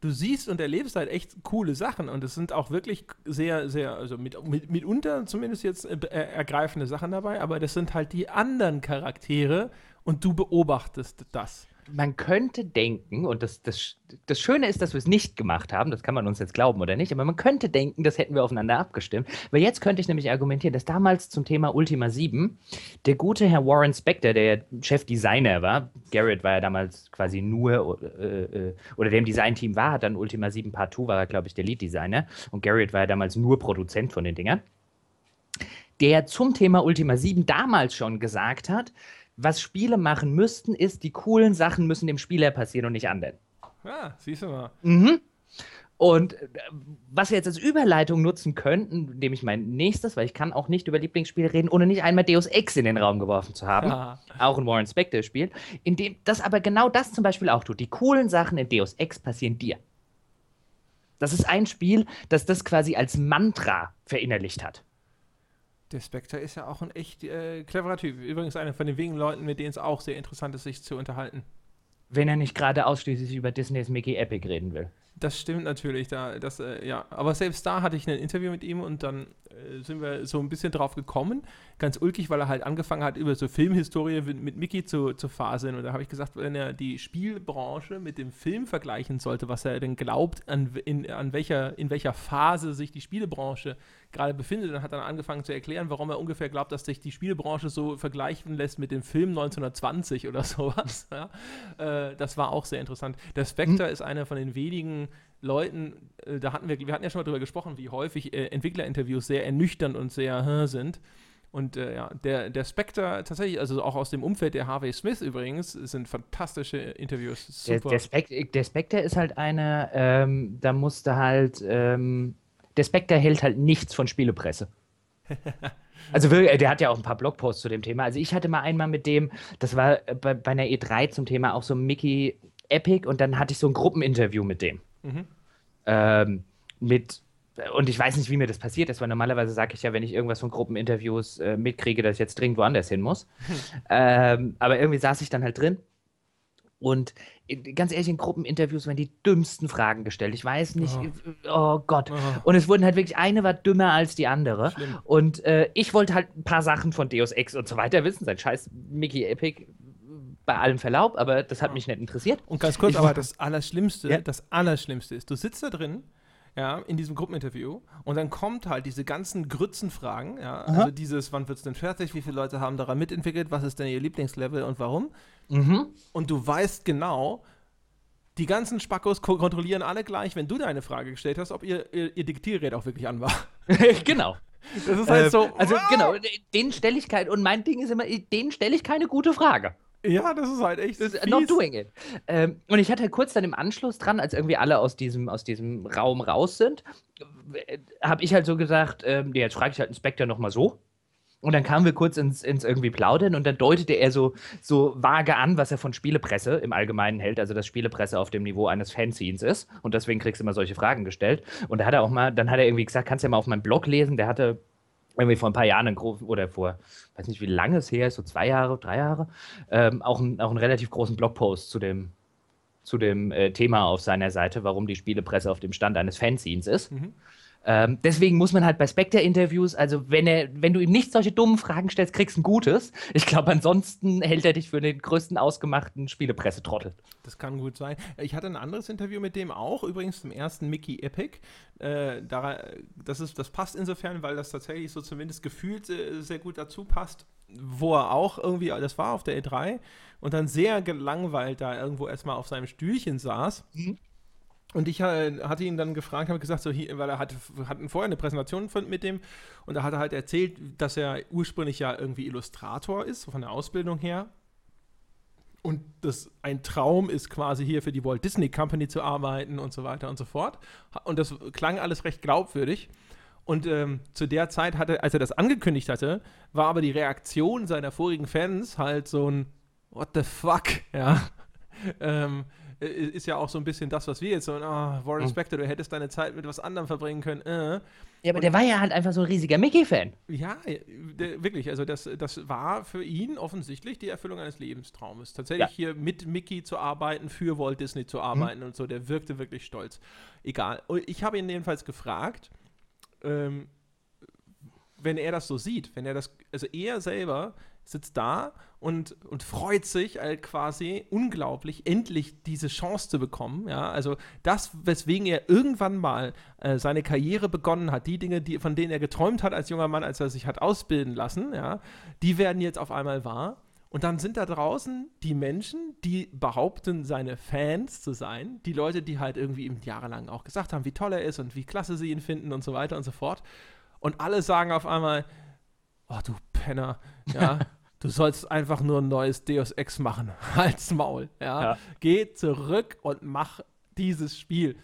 Du siehst und erlebst halt echt coole Sachen und es sind auch wirklich sehr, sehr, also mit, mit, mitunter zumindest jetzt äh, ergreifende Sachen dabei, aber das sind halt die anderen Charaktere und du beobachtest das man könnte denken, und das, das, das Schöne ist, dass wir es nicht gemacht haben, das kann man uns jetzt glauben oder nicht, aber man könnte denken, das hätten wir aufeinander abgestimmt. Weil jetzt könnte ich nämlich argumentieren, dass damals zum Thema Ultima 7 der gute Herr Warren Spector, der Chefdesigner war, Garrett war ja damals quasi nur, äh, äh, oder der im Designteam war, hat dann Ultima 7 Part 2 war er, glaube ich, der Lead-Designer und Garrett war ja damals nur Produzent von den Dingern der zum Thema Ultima 7 damals schon gesagt hat, was Spiele machen müssten, ist, die coolen Sachen müssen dem Spieler passieren und nicht anderen. Ah, siehst du mal. Mhm. Und äh, was wir jetzt als Überleitung nutzen könnten, indem ich mein nächstes, weil ich kann auch nicht über Lieblingsspiele reden, ohne nicht einmal Deus Ex in den Raum geworfen zu haben, ja. auch ein Warren Spector spielt, indem das aber genau das zum Beispiel auch tut. Die coolen Sachen in Deus Ex passieren dir. Das ist ein Spiel, das das quasi als Mantra verinnerlicht hat. Der Spectre ist ja auch ein echt äh, cleverer Typ. Übrigens einer von den wenigen Leuten, mit denen es auch sehr interessant ist, sich zu unterhalten. Wenn er nicht gerade ausschließlich über Disneys Mickey Epic reden will. Das stimmt natürlich, da, das, äh, ja. Aber selbst da hatte ich ein Interview mit ihm und dann äh, sind wir so ein bisschen drauf gekommen. Ganz ulkig, weil er halt angefangen hat, über so Filmhistorie mit, mit Mickey zu, zu faseln. Und da habe ich gesagt, wenn er die Spielbranche mit dem Film vergleichen sollte, was er denn glaubt, an, in, an welcher, in welcher Phase sich die Spielebranche gerade befindet, dann hat er angefangen zu erklären, warum er ungefähr glaubt, dass sich die Spielebranche so vergleichen lässt mit dem Film 1920 oder sowas. Ja? Äh, das war auch sehr interessant. Der Spectre hm. ist einer von den wenigen Leuten, äh, da hatten wir, wir hatten ja schon mal drüber gesprochen, wie häufig äh, Entwicklerinterviews sehr ernüchternd und sehr sind. Und äh, ja, der, der Spectre tatsächlich, also auch aus dem Umfeld der Harvey Smith übrigens, sind fantastische Interviews. Super. Der, der, Spect der Spectre ist halt eine, ähm, da musste halt, ähm, der Spectre hält halt nichts von Spielepresse. Also der hat ja auch ein paar Blogposts zu dem Thema. Also ich hatte mal einmal mit dem, das war äh, bei, bei einer E3 zum Thema auch so Mickey Epic und dann hatte ich so ein Gruppeninterview mit dem. Mhm. Ähm, mit und ich weiß nicht, wie mir das passiert ist, weil normalerweise sage ich ja, wenn ich irgendwas von Gruppeninterviews äh, mitkriege, dass ich jetzt dringend woanders hin muss. ähm, aber irgendwie saß ich dann halt drin. Und ganz ehrlich, in Gruppeninterviews werden die dümmsten Fragen gestellt. Ich weiß nicht, oh, oh Gott. Oh. Und es wurden halt wirklich, eine war dümmer als die andere. Schlimm. Und äh, ich wollte halt ein paar Sachen von Deus Ex und so weiter wissen. Sein scheiß Mickey Epic bei allem Verlaub, aber das hat mich nicht interessiert. Und ganz kurz, ich aber das Allerschlimmste, ja. das Allerschlimmste ist, du sitzt da drin ja, in diesem Gruppeninterview. Und dann kommt halt diese ganzen Grützenfragen, ja, Aha. also dieses, wann wird es denn fertig, wie viele Leute haben daran mitentwickelt, was ist denn ihr Lieblingslevel und warum? Mhm. Und du weißt genau, die ganzen Spackos kontrollieren alle gleich, wenn du deine Frage gestellt hast, ob ihr, ihr, ihr Diktiergerät auch wirklich an war. genau. Das ist halt äh, so. Also, wow. genau, den stelle ich kein, und mein Ding ist immer, den stelle ich keine gute Frage. Ja, das ist halt echt. Ist not doing it. Ähm, und ich hatte kurz dann im Anschluss dran, als irgendwie alle aus diesem, aus diesem Raum raus sind, äh, habe ich halt so gesagt, ähm, jetzt frage ich halt einen Spectre nochmal so. Und dann kamen wir kurz ins, ins irgendwie Plaudern und dann deutete er so, so vage an, was er von Spielepresse im Allgemeinen hält, also dass Spielepresse auf dem Niveau eines Fanzines ist. Und deswegen kriegst du immer solche Fragen gestellt. Und da hat er auch mal, dann hat er irgendwie gesagt, kannst du ja mal auf meinem Blog lesen, der hatte irgendwie vor ein paar Jahren oder vor, weiß nicht wie lange es her ist, so zwei Jahre, drei Jahre, ähm, auch, ein, auch einen relativ großen Blogpost zu dem, zu dem äh, Thema auf seiner Seite, warum die Spielepresse auf dem Stand eines Fanzines ist. Mhm. Ähm, deswegen muss man halt bei Spectre-Interviews, also wenn er, wenn du ihm nicht solche dummen Fragen stellst, kriegst du ein gutes. Ich glaube, ansonsten hält er dich für den größten ausgemachten Spielepressetrottel. Das kann gut sein. Ich hatte ein anderes Interview mit dem auch, übrigens zum ersten Mickey Epic. Äh, da, das, ist, das passt insofern, weil das tatsächlich so zumindest gefühlt äh, sehr gut dazu passt, wo er auch irgendwie, das war auf der E3 und dann sehr gelangweilt da irgendwo erstmal auf seinem Stühlchen saß. Mhm und ich äh, hatte ihn dann gefragt, habe gesagt, so hier, weil er hat, hatten vorher eine Präsentation von, mit dem und da hat er halt erzählt, dass er ursprünglich ja irgendwie Illustrator ist, von der Ausbildung her. Und das ein Traum ist quasi hier für die Walt Disney Company zu arbeiten und so weiter und so fort. Und das klang alles recht glaubwürdig. Und ähm, zu der Zeit hatte, als er das angekündigt hatte, war aber die Reaktion seiner vorigen Fans halt so ein What the fuck, ja. ähm, äh, ist ja auch so ein bisschen das, was wir jetzt so, oh, Warren mhm. Spector, du hättest deine Zeit mit was anderem verbringen können. Äh. Ja, aber und, der war ja halt einfach so ein riesiger Mickey-Fan. Ja, der, wirklich. Also das, das war für ihn offensichtlich die Erfüllung eines Lebenstraumes. Tatsächlich ja. hier mit Mickey zu arbeiten, für Walt Disney zu arbeiten mhm. und so, der wirkte wirklich stolz. Egal. Ich habe ihn jedenfalls gefragt, ähm, wenn er das so sieht, wenn er das, also er selber sitzt da und, und freut sich halt quasi unglaublich, endlich diese Chance zu bekommen. Ja, also das, weswegen er irgendwann mal äh, seine Karriere begonnen hat, die Dinge, die, von denen er geträumt hat als junger Mann, als er sich hat ausbilden lassen, ja, die werden jetzt auf einmal wahr. Und dann sind da draußen die Menschen, die behaupten, seine Fans zu sein. Die Leute, die halt irgendwie ihm jahrelang auch gesagt haben, wie toll er ist und wie klasse sie ihn finden und so weiter und so fort. Und alle sagen auf einmal, oh du Penner, ja, du sollst einfach nur ein neues Deus Ex machen. Halt's Maul. Ja? ja. Geh zurück und mach dieses Spiel.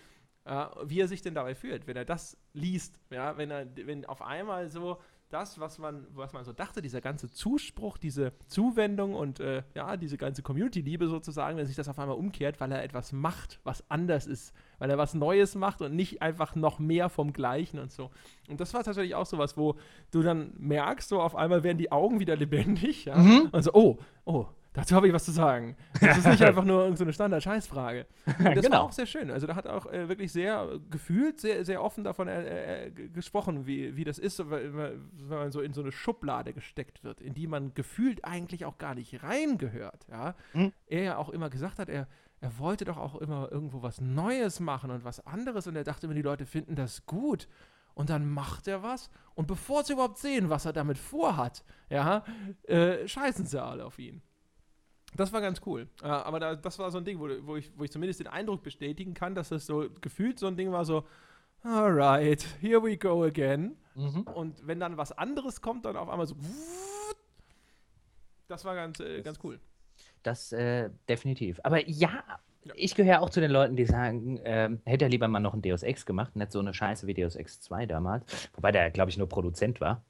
Ja, wie er sich denn dabei fühlt, wenn er das liest, ja, wenn er, wenn auf einmal so das, was man, was man so dachte, dieser ganze Zuspruch, diese Zuwendung und äh, ja, diese ganze Community-Liebe sozusagen, wenn sich das auf einmal umkehrt, weil er etwas macht, was anders ist, weil er was Neues macht und nicht einfach noch mehr vom Gleichen und so. Und das war tatsächlich auch sowas, wo du dann merkst, so auf einmal werden die Augen wieder lebendig, ja, mhm. und so, oh, oh, Dazu habe ich was zu sagen. Das ist nicht einfach nur so eine Standard-Scheißfrage. Das genau. war auch sehr schön. Also da hat auch äh, wirklich sehr gefühlt, sehr, sehr offen davon äh, äh, gesprochen, wie, wie das ist, wenn man so in so eine Schublade gesteckt wird, in die man gefühlt eigentlich auch gar nicht reingehört. Ja? Hm. Er ja auch immer gesagt hat, er, er wollte doch auch immer irgendwo was Neues machen und was anderes und er dachte immer, die Leute finden das gut. Und dann macht er was und bevor sie überhaupt sehen, was er damit vorhat, ja, äh, scheißen sie alle auf ihn. Das war ganz cool. Äh, aber da, das war so ein Ding, wo, wo, ich, wo ich zumindest den Eindruck bestätigen kann, dass das so gefühlt so ein Ding war, so, alright, here we go again. Mhm. Und wenn dann was anderes kommt, dann auf einmal so, das war ganz, äh, ganz cool. Das äh, definitiv. Aber ja, ja. ich gehöre auch zu den Leuten, die sagen, äh, hätte er lieber mal noch ein Deus Ex gemacht, nicht so eine Scheiße wie Deus Ex 2 damals. Wobei der, glaube ich, nur Produzent war.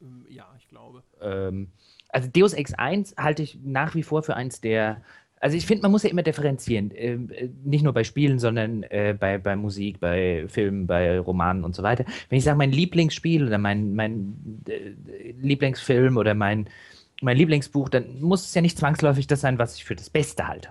Ähm, ja, ich glaube. Ähm, also Deus Ex 1 halte ich nach wie vor für eins der. Also ich finde, man muss ja immer differenzieren. Ähm, äh, nicht nur bei Spielen, sondern äh, bei, bei Musik, bei Filmen, bei Romanen und so weiter. Wenn ich sage, mein Lieblingsspiel oder mein, mein äh, Lieblingsfilm oder mein, mein Lieblingsbuch, dann muss es ja nicht zwangsläufig das sein, was ich für das Beste halte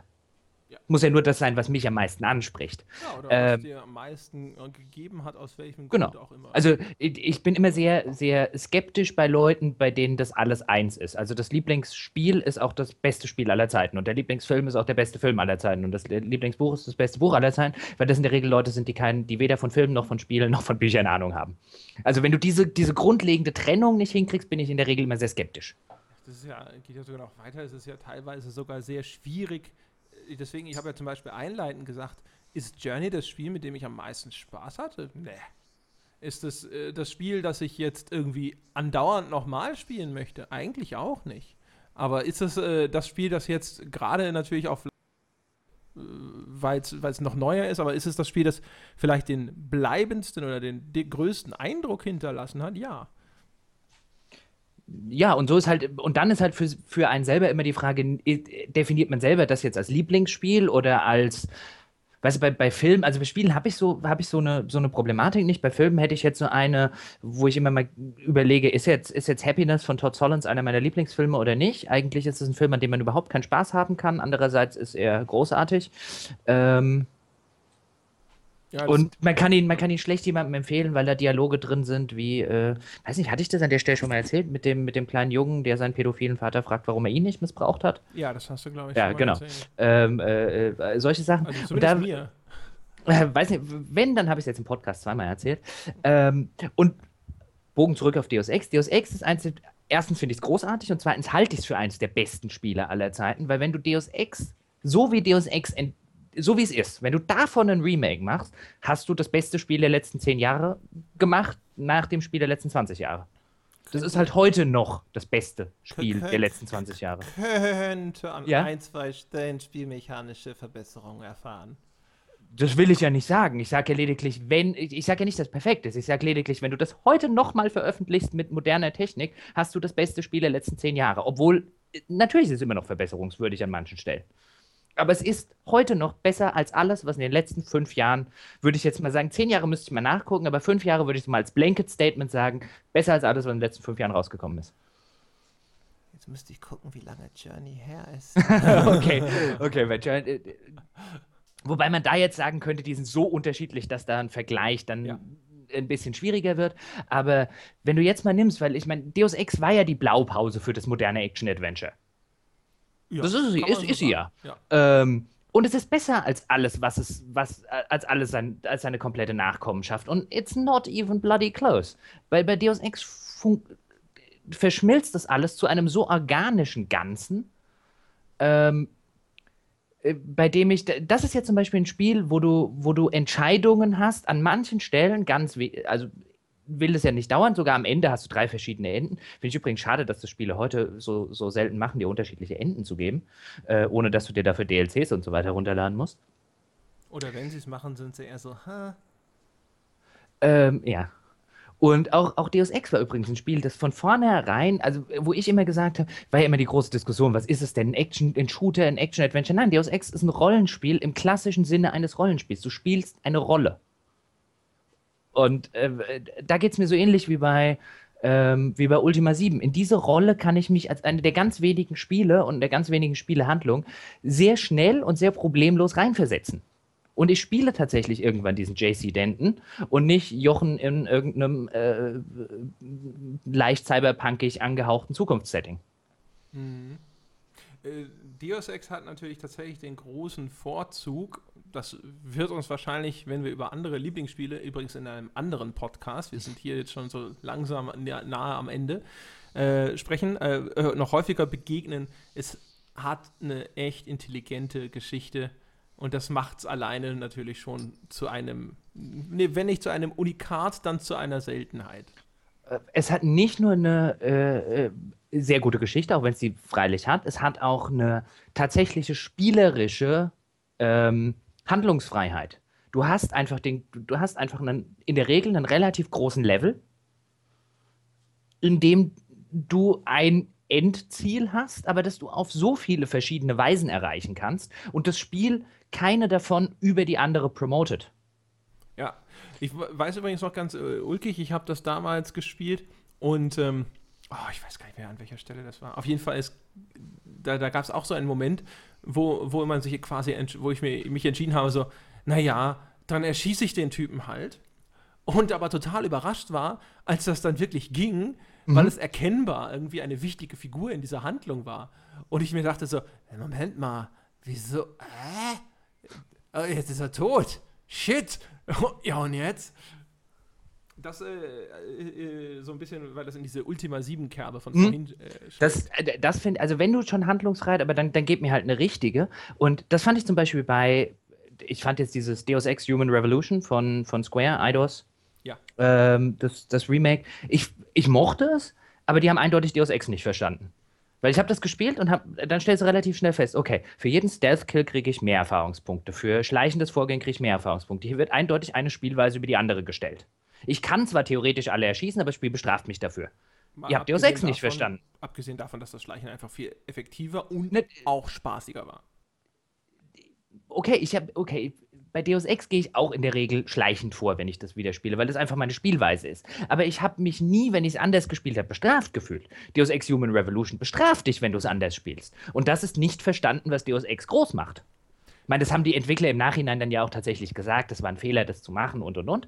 muss ja nur das sein, was mich am meisten anspricht. Ja, oder ähm, was dir am meisten äh, gegeben hat, aus welchem genau. Grund auch immer. Also ich bin immer sehr, sehr skeptisch bei Leuten, bei denen das alles eins ist. Also das Lieblingsspiel ist auch das beste Spiel aller Zeiten und der Lieblingsfilm ist auch der beste Film aller Zeiten und das Lieblingsbuch ist das beste Buch aller Zeiten, weil das in der Regel Leute sind, die keinen, die weder von Filmen noch von Spielen noch von Büchern Ahnung haben. Also wenn du diese, diese grundlegende Trennung nicht hinkriegst, bin ich in der Regel immer sehr skeptisch. Das ist ja, geht ja sogar noch weiter, es ist ja teilweise sogar sehr schwierig, deswegen, ich habe ja zum Beispiel einleitend gesagt, ist Journey das Spiel, mit dem ich am meisten Spaß hatte? Nee. Ist das äh, das Spiel, das ich jetzt irgendwie andauernd nochmal spielen möchte? Eigentlich auch nicht. Aber ist das äh, das Spiel, das jetzt gerade natürlich auf äh, weil es noch neuer ist, aber ist es das Spiel, das vielleicht den bleibendsten oder den größten Eindruck hinterlassen hat? Ja ja, und so ist halt, und dann ist halt für, für einen selber immer die Frage, definiert man selber das jetzt als Lieblingsspiel oder als, weißt du, bei, bei Filmen, also bei Spielen habe ich so, habe ich so eine, so eine Problematik nicht. Bei Filmen hätte ich jetzt so eine, wo ich immer mal überlege, ist jetzt, ist jetzt Happiness von Todd Solondz einer meiner Lieblingsfilme oder nicht? Eigentlich ist es ein Film, an dem man überhaupt keinen Spaß haben kann. Andererseits ist er großartig. Ähm, ja, und man kann, ihn, man kann ihn schlecht jemandem empfehlen, weil da Dialoge drin sind, wie, äh, weiß nicht, hatte ich das an der Stelle schon mal erzählt, mit dem, mit dem kleinen Jungen, der seinen pädophilen Vater fragt, warum er ihn nicht missbraucht hat? Ja, das hast du, glaube ich, ja, genau. Ähm, äh, äh, solche Sachen. Also und da, mir. Äh, weiß nicht, wenn, dann habe ich es jetzt im Podcast zweimal erzählt. Ähm, und Bogen zurück auf Deus Ex. Deus Ex ist eins, erstens finde ich es großartig und zweitens halte ich es für eines der besten Spiele aller Zeiten, weil wenn du Deus Ex, so wie Deus Ex so wie es ist. Wenn du davon ein Remake machst, hast du das beste Spiel der letzten zehn Jahre gemacht nach dem Spiel der letzten 20 Jahre. Das ist halt heute noch das beste Spiel der letzten 20 Jahre. Könnte an ja? ein, zwei Stellen spielmechanische Verbesserungen erfahren. Das will ich ja nicht sagen. Ich sage ja lediglich, wenn, ich sage ja nicht, dass es perfekt ist. Ich sage lediglich, wenn du das heute nochmal veröffentlichst mit moderner Technik, hast du das beste Spiel der letzten zehn Jahre. Obwohl, natürlich ist es immer noch verbesserungswürdig an manchen Stellen. Aber es ist heute noch besser als alles, was in den letzten fünf Jahren, würde ich jetzt mal sagen, zehn Jahre müsste ich mal nachgucken, aber fünf Jahre würde ich mal als Blanket Statement sagen, besser als alles, was in den letzten fünf Jahren rausgekommen ist. Jetzt müsste ich gucken, wie lange Journey her ist. okay, okay, weil Journey, äh, Wobei man da jetzt sagen könnte, die sind so unterschiedlich, dass da ein Vergleich dann ja. ein bisschen schwieriger wird. Aber wenn du jetzt mal nimmst, weil ich meine, Deus Ex war ja die Blaupause für das moderne Action-Adventure. Ja, das ist sie, ist, ist sie ja. ja. Ähm, und es ist besser als alles, was es, was, als alles sein, als seine komplette Nachkommenschaft. Und it's not even bloody close. Weil bei Deus Ex verschmilzt das alles zu einem so organischen Ganzen, ähm, äh, bei dem ich, das ist jetzt zum Beispiel ein Spiel, wo du, wo du Entscheidungen hast, an manchen Stellen ganz, also will es ja nicht dauern. Sogar am Ende hast du drei verschiedene Enden. Finde ich übrigens schade, dass das Spiele heute so, so selten machen, dir unterschiedliche Enden zu geben, äh, ohne dass du dir dafür DLCs und so weiter runterladen musst. Oder wenn sie es machen, sind sie eher so, ha. Ähm, ja. Und auch, auch Deus Ex war übrigens ein Spiel, das von vornherein, also wo ich immer gesagt habe, war ja immer die große Diskussion, was ist es denn? Ein Action, ein Shooter, ein Action-Adventure? Nein, Deus Ex ist ein Rollenspiel im klassischen Sinne eines Rollenspiels. Du spielst eine Rolle. Und äh, da geht es mir so ähnlich wie bei, ähm, wie bei Ultima 7. In diese Rolle kann ich mich als eine der ganz wenigen Spiele und der ganz wenigen Spielehandlung sehr schnell und sehr problemlos reinversetzen. Und ich spiele tatsächlich irgendwann diesen JC Denton und nicht Jochen in irgendeinem äh, leicht cyberpunkig angehauchten Zukunftssetting. Mhm. Äh, Deus Ex hat natürlich tatsächlich den großen Vorzug, das wird uns wahrscheinlich, wenn wir über andere Lieblingsspiele, übrigens in einem anderen Podcast, wir sind hier jetzt schon so langsam nahe am Ende, äh, sprechen, äh, äh, noch häufiger begegnen. Es hat eine echt intelligente Geschichte und das macht es alleine natürlich schon zu einem, nee, wenn nicht zu einem Unikat, dann zu einer Seltenheit. Äh, es hat nicht nur eine äh, äh, sehr gute Geschichte, auch wenn es sie freilich hat, es hat auch eine tatsächliche spielerische ähm, Handlungsfreiheit. Du hast einfach den, du hast einfach einen, in der Regel einen relativ großen Level, in dem du ein Endziel hast, aber dass du auf so viele verschiedene Weisen erreichen kannst und das Spiel keine davon über die andere promotet. Ja, ich weiß übrigens noch ganz äh, ulkig, ich habe das damals gespielt und ähm, oh, ich weiß gar nicht mehr, an welcher Stelle das war. Auf jeden Fall ist, da, da gab es auch so einen Moment, wo, wo man sich quasi, wo ich mir, mich entschieden habe, so, naja, dann erschieße ich den Typen halt. Und aber total überrascht war, als das dann wirklich ging, mhm. weil es erkennbar irgendwie eine wichtige Figur in dieser Handlung war. Und ich mir dachte so, Moment mal, wieso, äh? Jetzt ist er tot. Shit. ja, und jetzt? Das äh, äh, so ein bisschen, weil das in diese Ultima 7 Kerbe von mhm. vorhin äh, Das, äh, das finde also wenn du schon handlungsreit, aber dann, dann gib mir halt eine richtige. Und das fand ich zum Beispiel bei, ich fand jetzt dieses Deus Ex Human Revolution von, von Square, Eidos. Ja. Ähm, das, das Remake. Ich, ich mochte es, aber die haben eindeutig Deus Ex nicht verstanden. Weil ich habe das gespielt und hab, dann stellst du relativ schnell fest, okay, für jeden Stealth-Kill kriege ich mehr Erfahrungspunkte, für schleichendes Vorgehen kriege ich mehr Erfahrungspunkte. Hier wird eindeutig eine Spielweise über die andere gestellt. Ich kann zwar theoretisch alle erschießen, aber das Spiel bestraft mich dafür. Mal Ihr habt Deus Ex nicht verstanden. Abgesehen davon, dass das Schleichen einfach viel effektiver und ne, auch spaßiger war. Okay, ich habe, okay, bei Deus Ex gehe ich auch in der Regel schleichend vor, wenn ich das wieder spiele, weil das einfach meine Spielweise ist. Aber ich habe mich nie, wenn ich es anders gespielt habe, bestraft gefühlt. Deus Ex Human Revolution bestraft dich, wenn du es anders spielst. Und das ist nicht verstanden, was Deus Ex groß macht. Ich meine, das haben die Entwickler im Nachhinein dann ja auch tatsächlich gesagt, das war ein Fehler, das zu machen und und und.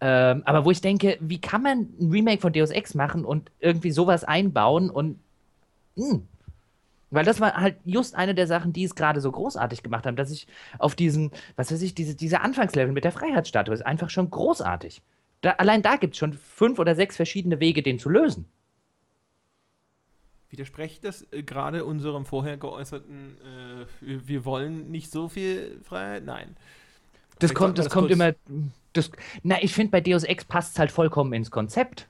Ähm, aber wo ich denke, wie kann man ein Remake von Deus Ex machen und irgendwie sowas einbauen und mh, hm, weil das war halt just eine der Sachen, die es gerade so großartig gemacht haben, dass ich auf diesen, was weiß ich, diese, diese Anfangslevel mit der Freiheitsstatue ist einfach schon großartig. Da, allein da gibt es schon fünf oder sechs verschiedene Wege, den zu lösen. Widerspricht das äh, gerade unserem vorher geäußerten, äh, wir wollen nicht so viel Freiheit? Nein. Das kommt, das, das kommt immer. Das, na, ich finde, bei Deus Ex passt es halt vollkommen ins Konzept.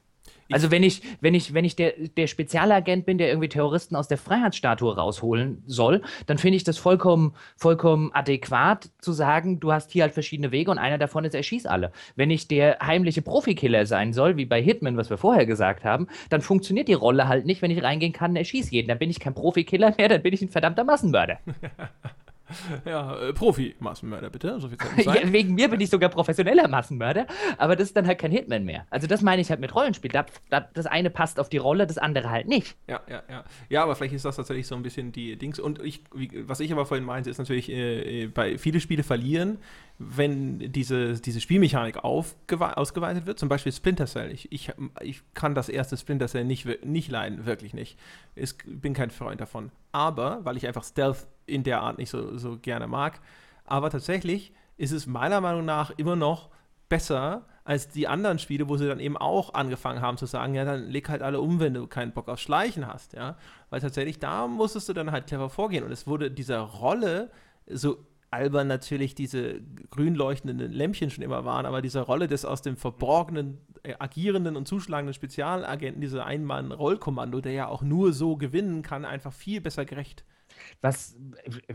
Also wenn ich, wenn ich, wenn ich der, der Spezialagent bin, der irgendwie Terroristen aus der Freiheitsstatue rausholen soll, dann finde ich das vollkommen, vollkommen adäquat zu sagen, du hast hier halt verschiedene Wege und einer davon ist, erschieß alle. Wenn ich der heimliche Profikiller sein soll, wie bei Hitman, was wir vorher gesagt haben, dann funktioniert die Rolle halt nicht, wenn ich reingehen kann, erschieß jeden. Dann bin ich kein Profikiller mehr, dann bin ich ein verdammter Massenmörder. Ja, äh, Profi-Massenmörder, bitte. So viel Zeit ja, wegen mir bin ich sogar professioneller Massenmörder, aber das ist dann halt kein Hitman mehr. Also das meine ich halt mit Rollenspiel. Da, da, das eine passt auf die Rolle, das andere halt nicht. Ja, ja, ja. Ja, aber vielleicht ist das tatsächlich so ein bisschen die Dings. Und ich, wie, was ich aber vorhin meinte, ist natürlich, äh, äh bei viele Spiele verlieren, wenn diese, diese Spielmechanik ausgeweitet wird. Zum Beispiel Splinter Cell. Ich, ich, ich kann das erste Splinter Cell nicht, nicht leiden, wirklich nicht. Ich bin kein Freund davon. Aber, weil ich einfach Stealth in der Art nicht so, so gerne mag. Aber tatsächlich ist es meiner Meinung nach immer noch besser als die anderen Spiele, wo sie dann eben auch angefangen haben zu sagen, ja, dann leg halt alle um, wenn du keinen Bock auf Schleichen hast, ja. Weil tatsächlich da musstest du dann halt clever vorgehen. Und es wurde dieser Rolle, so albern natürlich diese grün leuchtenden Lämpchen schon immer waren, aber diese Rolle des aus dem verborgenen, äh, agierenden und zuschlagenden Spezialagenten, dieser Einmann-Rollkommando, der ja auch nur so gewinnen kann, einfach viel besser gerecht. Was äh,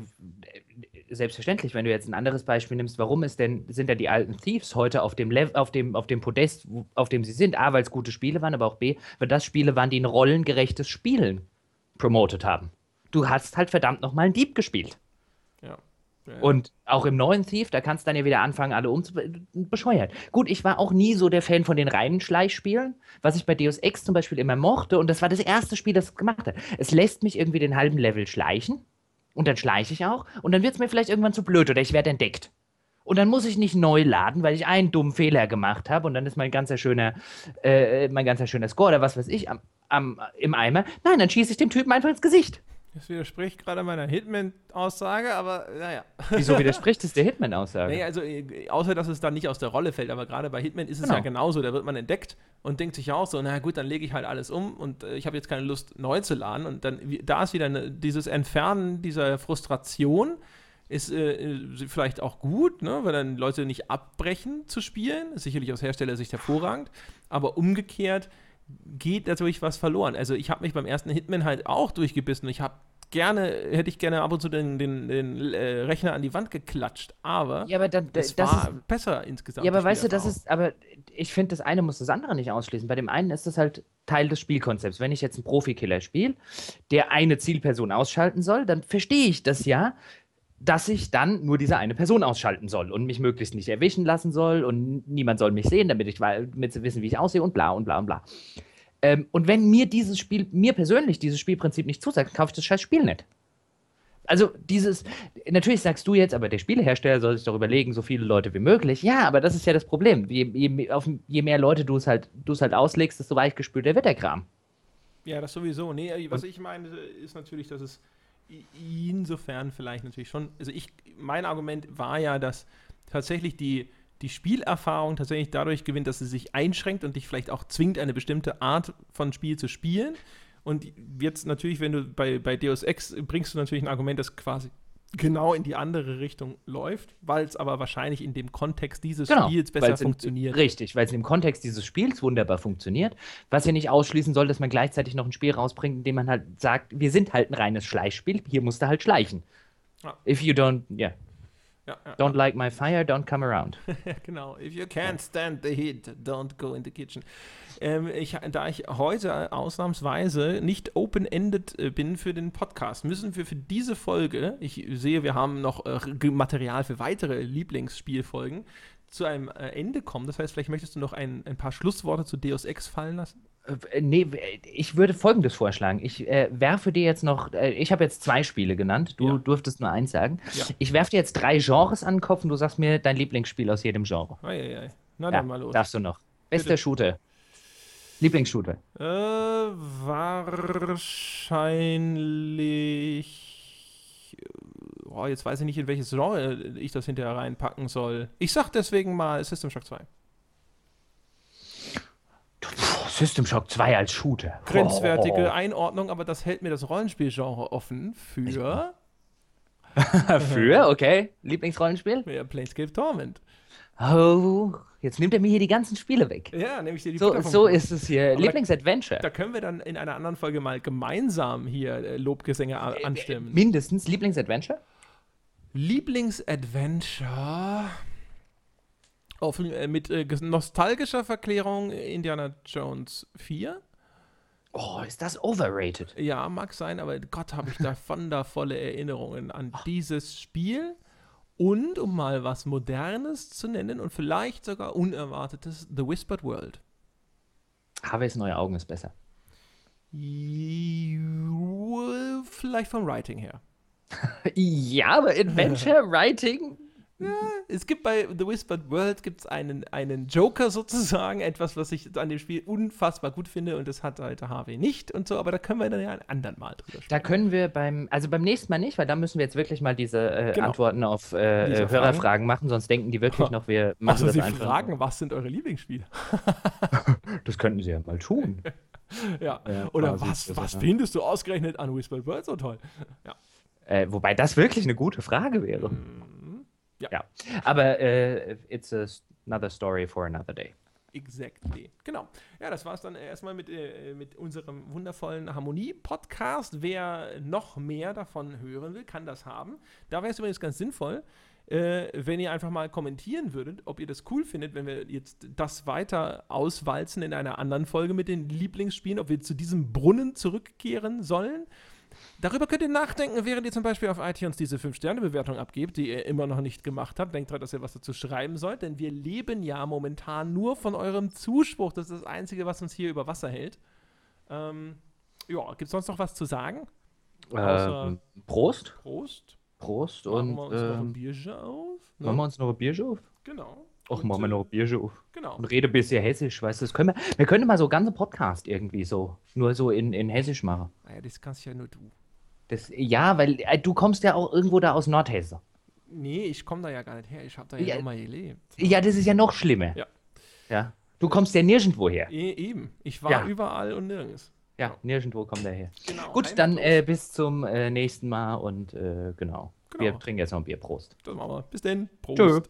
selbstverständlich, wenn du jetzt ein anderes Beispiel nimmst, warum ist denn, sind da die alten Thieves heute auf dem, Lev auf dem, auf dem Podest, auf dem sie sind? A, weil es gute Spiele waren, aber auch B, weil das Spiele waren, die ein rollengerechtes Spielen promotet haben. Du hast halt verdammt nochmal einen Dieb gespielt. Und auch im neuen Thief, da kannst du dann ja wieder anfangen, alle umzubescheuert. Gut, ich war auch nie so der Fan von den reinen Schleichspielen, was ich bei Deus Ex zum Beispiel immer mochte. Und das war das erste Spiel, das gemacht hat. Es lässt mich irgendwie den halben Level schleichen. Und dann schleiche ich auch. Und dann wird es mir vielleicht irgendwann zu blöd oder ich werde entdeckt. Und dann muss ich nicht neu laden, weil ich einen dummen Fehler gemacht habe und dann ist mein ganzer schöner, äh, mein ganzer schöner Score oder was weiß ich am, am, im Eimer. Nein, dann schieße ich dem Typen einfach ins Gesicht. Das widerspricht gerade meiner Hitman-Aussage, aber naja. Wieso widerspricht es der Hitman-Aussage? Naja, also äh, außer, dass es dann nicht aus der Rolle fällt, aber gerade bei Hitman ist es Genau. ja genauso. Da wird man entdeckt und denkt sich auch so, na gut, dann lege ich halt alles um und äh, ich habe jetzt keine Lust, neu zu laden. Und dann, da ist wieder eine, dieses Entfernen dieser Frustration ist äh, äh, vielleicht auch gut, ne, weil dann Leute nicht abbrechen zu spielen. Ist sicherlich aus Herstellersicht hervorragend. Aber umgekehrt geht natürlich was verloren. Also ich habe mich beim ersten Hitman halt auch durchgebissen. Ich habe gerne, hätte ich gerne ab und zu den, den, den äh, Rechner an die Wand geklatscht, aber Ja, aber dann, es das war ist, besser insgesamt. ja, aber weißt du, das ist, aber ich finde, das eine muss das andere nicht ausschließen. Bei dem einen ist das halt Teil des Spielkonzepts. Wenn ich jetzt einen Profikiller spiele, der eine Zielperson ausschalten soll, dann verstehe ich das ja, dass ich dann nur diese eine Person ausschalten soll und mich möglichst nicht erwischen lassen soll und niemand soll mich sehen, damit ich damit sie wissen, wie ich aussehe und bla und bla und bla. Ähm, und wenn mir dieses Spiel, mir persönlich dieses Spielprinzip nicht zusagt, kaufe ich das scheiß Spiel nicht. Also dieses, natürlich sagst du jetzt, aber der Spielehersteller soll sich doch überlegen, so viele Leute wie möglich. Ja, aber das ist ja das Problem. Je, je, auf, je mehr Leute du es halt, du es halt auslegst, desto weichgespülter wird der Kram. Ja, das sowieso. Nee, was ich meine, ist natürlich, dass es insofern vielleicht natürlich schon. Also ich, mein Argument war ja, dass tatsächlich die, die Spielerfahrung tatsächlich dadurch gewinnt, dass sie sich einschränkt und dich vielleicht auch zwingt, eine bestimmte Art von Spiel zu spielen. Und jetzt natürlich, wenn du bei, bei Deus Ex bringst du natürlich ein Argument, das quasi genau in die andere Richtung läuft, weil es aber wahrscheinlich in dem Kontext dieses Spiels besser Genau, in- funktioniert. Richtig, weil es im Kontext dieses Spiels wunderbar funktioniert. Was ja nicht ausschließen soll, dass man gleichzeitig noch ein Spiel rausbringt, in dem man halt sagt, wir sind halt ein reines Schleichspiel, hier musst du halt schleichen. Ja. If you don't, yeah, Ja, ja. don't like my fire, don't come around. Ja, genau. If you can't stand the heat, don't go in the kitchen. Ähm, ich, da ich heute ausnahmsweise nicht open-ended äh, bin für den Podcast, müssen wir für diese Folge, ich sehe, wir haben noch äh, Material für weitere Lieblingsspielfolgen, zu einem äh, Ende kommen. Das heißt, vielleicht möchtest du noch ein, ein paar Schlussworte zu Deus Ex fallen lassen? Äh, Nee, ich würde folgendes vorschlagen. Ich äh, werfe dir jetzt noch, äh, ich habe jetzt zwei Spiele genannt, du Ja. durftest nur eins sagen. Ja. Ich werfe dir jetzt drei Genres an den Kopf und du sagst mir dein Lieblingsspiel aus jedem Genre. Eieiei. Na Ja, dann mal los. darfst du noch. Bester Bitte. Shooter. Lieblingsshooter. Äh, wahrscheinlich. Oh, jetzt weiß ich nicht, in welches Genre ich das hinterher reinpacken soll. Ich sag deswegen mal System Shock 2. Puh, System Shock 2 als Shooter. Grenzwertige Oh. Einordnung, aber das hält mir das Rollenspielgenre offen für Für, okay. Lieblingsrollenspiel? ja, Planescape Torment. Oh, jetzt nimmt er mir hier die ganzen Spiele weg. Ja, nämlich dir die So, so ist es hier. Lieblingsadventure. Da können wir dann in einer anderen Folge mal gemeinsam hier äh, Lobgesänge a- anstimmen. Mindestens Lieblingsadventure? Lieblingsadventure. Auf, äh, mit äh, nostalgischer Verklärung Indiana Jones 4. Oh, ist das overrated? Ja, mag sein, aber Gott, habe ich da wundervolle Erinnerungen an dieses Spiel. Und um mal was Modernes zu nennen und vielleicht sogar Unerwartetes, The Whispered World. Harveys neue Augen ist besser. Vielleicht vom Writing her. Ja, aber Adventure Writing? Es gibt bei The Whispered World gibt's einen, einen Joker sozusagen, etwas, was ich an dem Spiel unfassbar gut finde und das hat halt HW nicht und so, aber da können wir dann ja ein andern Mal drüber sprechen. Da können wir beim, also beim nächsten Mal nicht, weil da müssen wir jetzt wirklich mal diese äh, Genau. Antworten auf äh, Diese äh, Hörerfragen machen, sonst denken die wirklich noch, wir machen Also das Sie einfach. fragen, was sind eure Lieblingsspiele? Das könnten sie ja mal tun. ja. Ja, Oder quasi, was, was ja- findest du ausgerechnet an Whispered World so toll? Ja. Äh, wobei das wirklich eine gute Frage wäre. Mhm. Ja. Ja. Aber äh, it's another story for another day. Exactly. Genau. Ja, das war es dann erstmal mit, äh, mit unserem wundervollen Harmonie-Podcast. Wer noch mehr davon hören will, kann das haben. Da wäre es übrigens ganz sinnvoll, äh, wenn ihr einfach mal kommentieren würdet, ob ihr das cool findet, wenn wir jetzt das weiter auswalzen in einer anderen Folge mit den Lieblingsspielen, ob wir zu diesem Brunnen zurückkehren sollen. Darüber könnt ihr nachdenken, während ihr zum Beispiel auf iTunes diese 5-Sterne-Bewertung abgebt, die ihr immer noch nicht gemacht habt. Denkt dran, dass ihr was dazu schreiben sollt, denn wir leben ja momentan nur von eurem Zuspruch. Das ist das Einzige, was uns hier über Wasser hält. Ähm, ja, gibt es sonst noch was zu sagen? Ähm, Prost. Prost. Prost Machen und wir uns noch ein ähm, Bierchen auf. Ne? machen wir uns noch ein Bierchen auf? Genau. Och, machen wir noch ein Bierchen auf. Genau. Und rede ein bisschen hessisch, weißt du, das können wir, wir können mal so ganze Podcast irgendwie so, nur so in, in hessisch machen. Naja, das kannst ja nur du. Das, ja, weil äh, du kommst ja auch irgendwo da aus Nordhessen. Nee, ich komme da ja gar nicht her. Ich habe da ja, Ja. nur mal gelebt. Ja, das ist ja noch schlimmer. Ja. Ja. Du kommst ja nirgendwo her. E eben. Ich war Ja. überall und nirgends. Ja, nirgendwo kommt er her. Genau. Gut, dann äh, bis zum äh, nächsten Mal und äh, genau. Genau. Wir trinken jetzt noch ein Bier. Prost. Das machen wir. Bis denn. Prost. Tschö.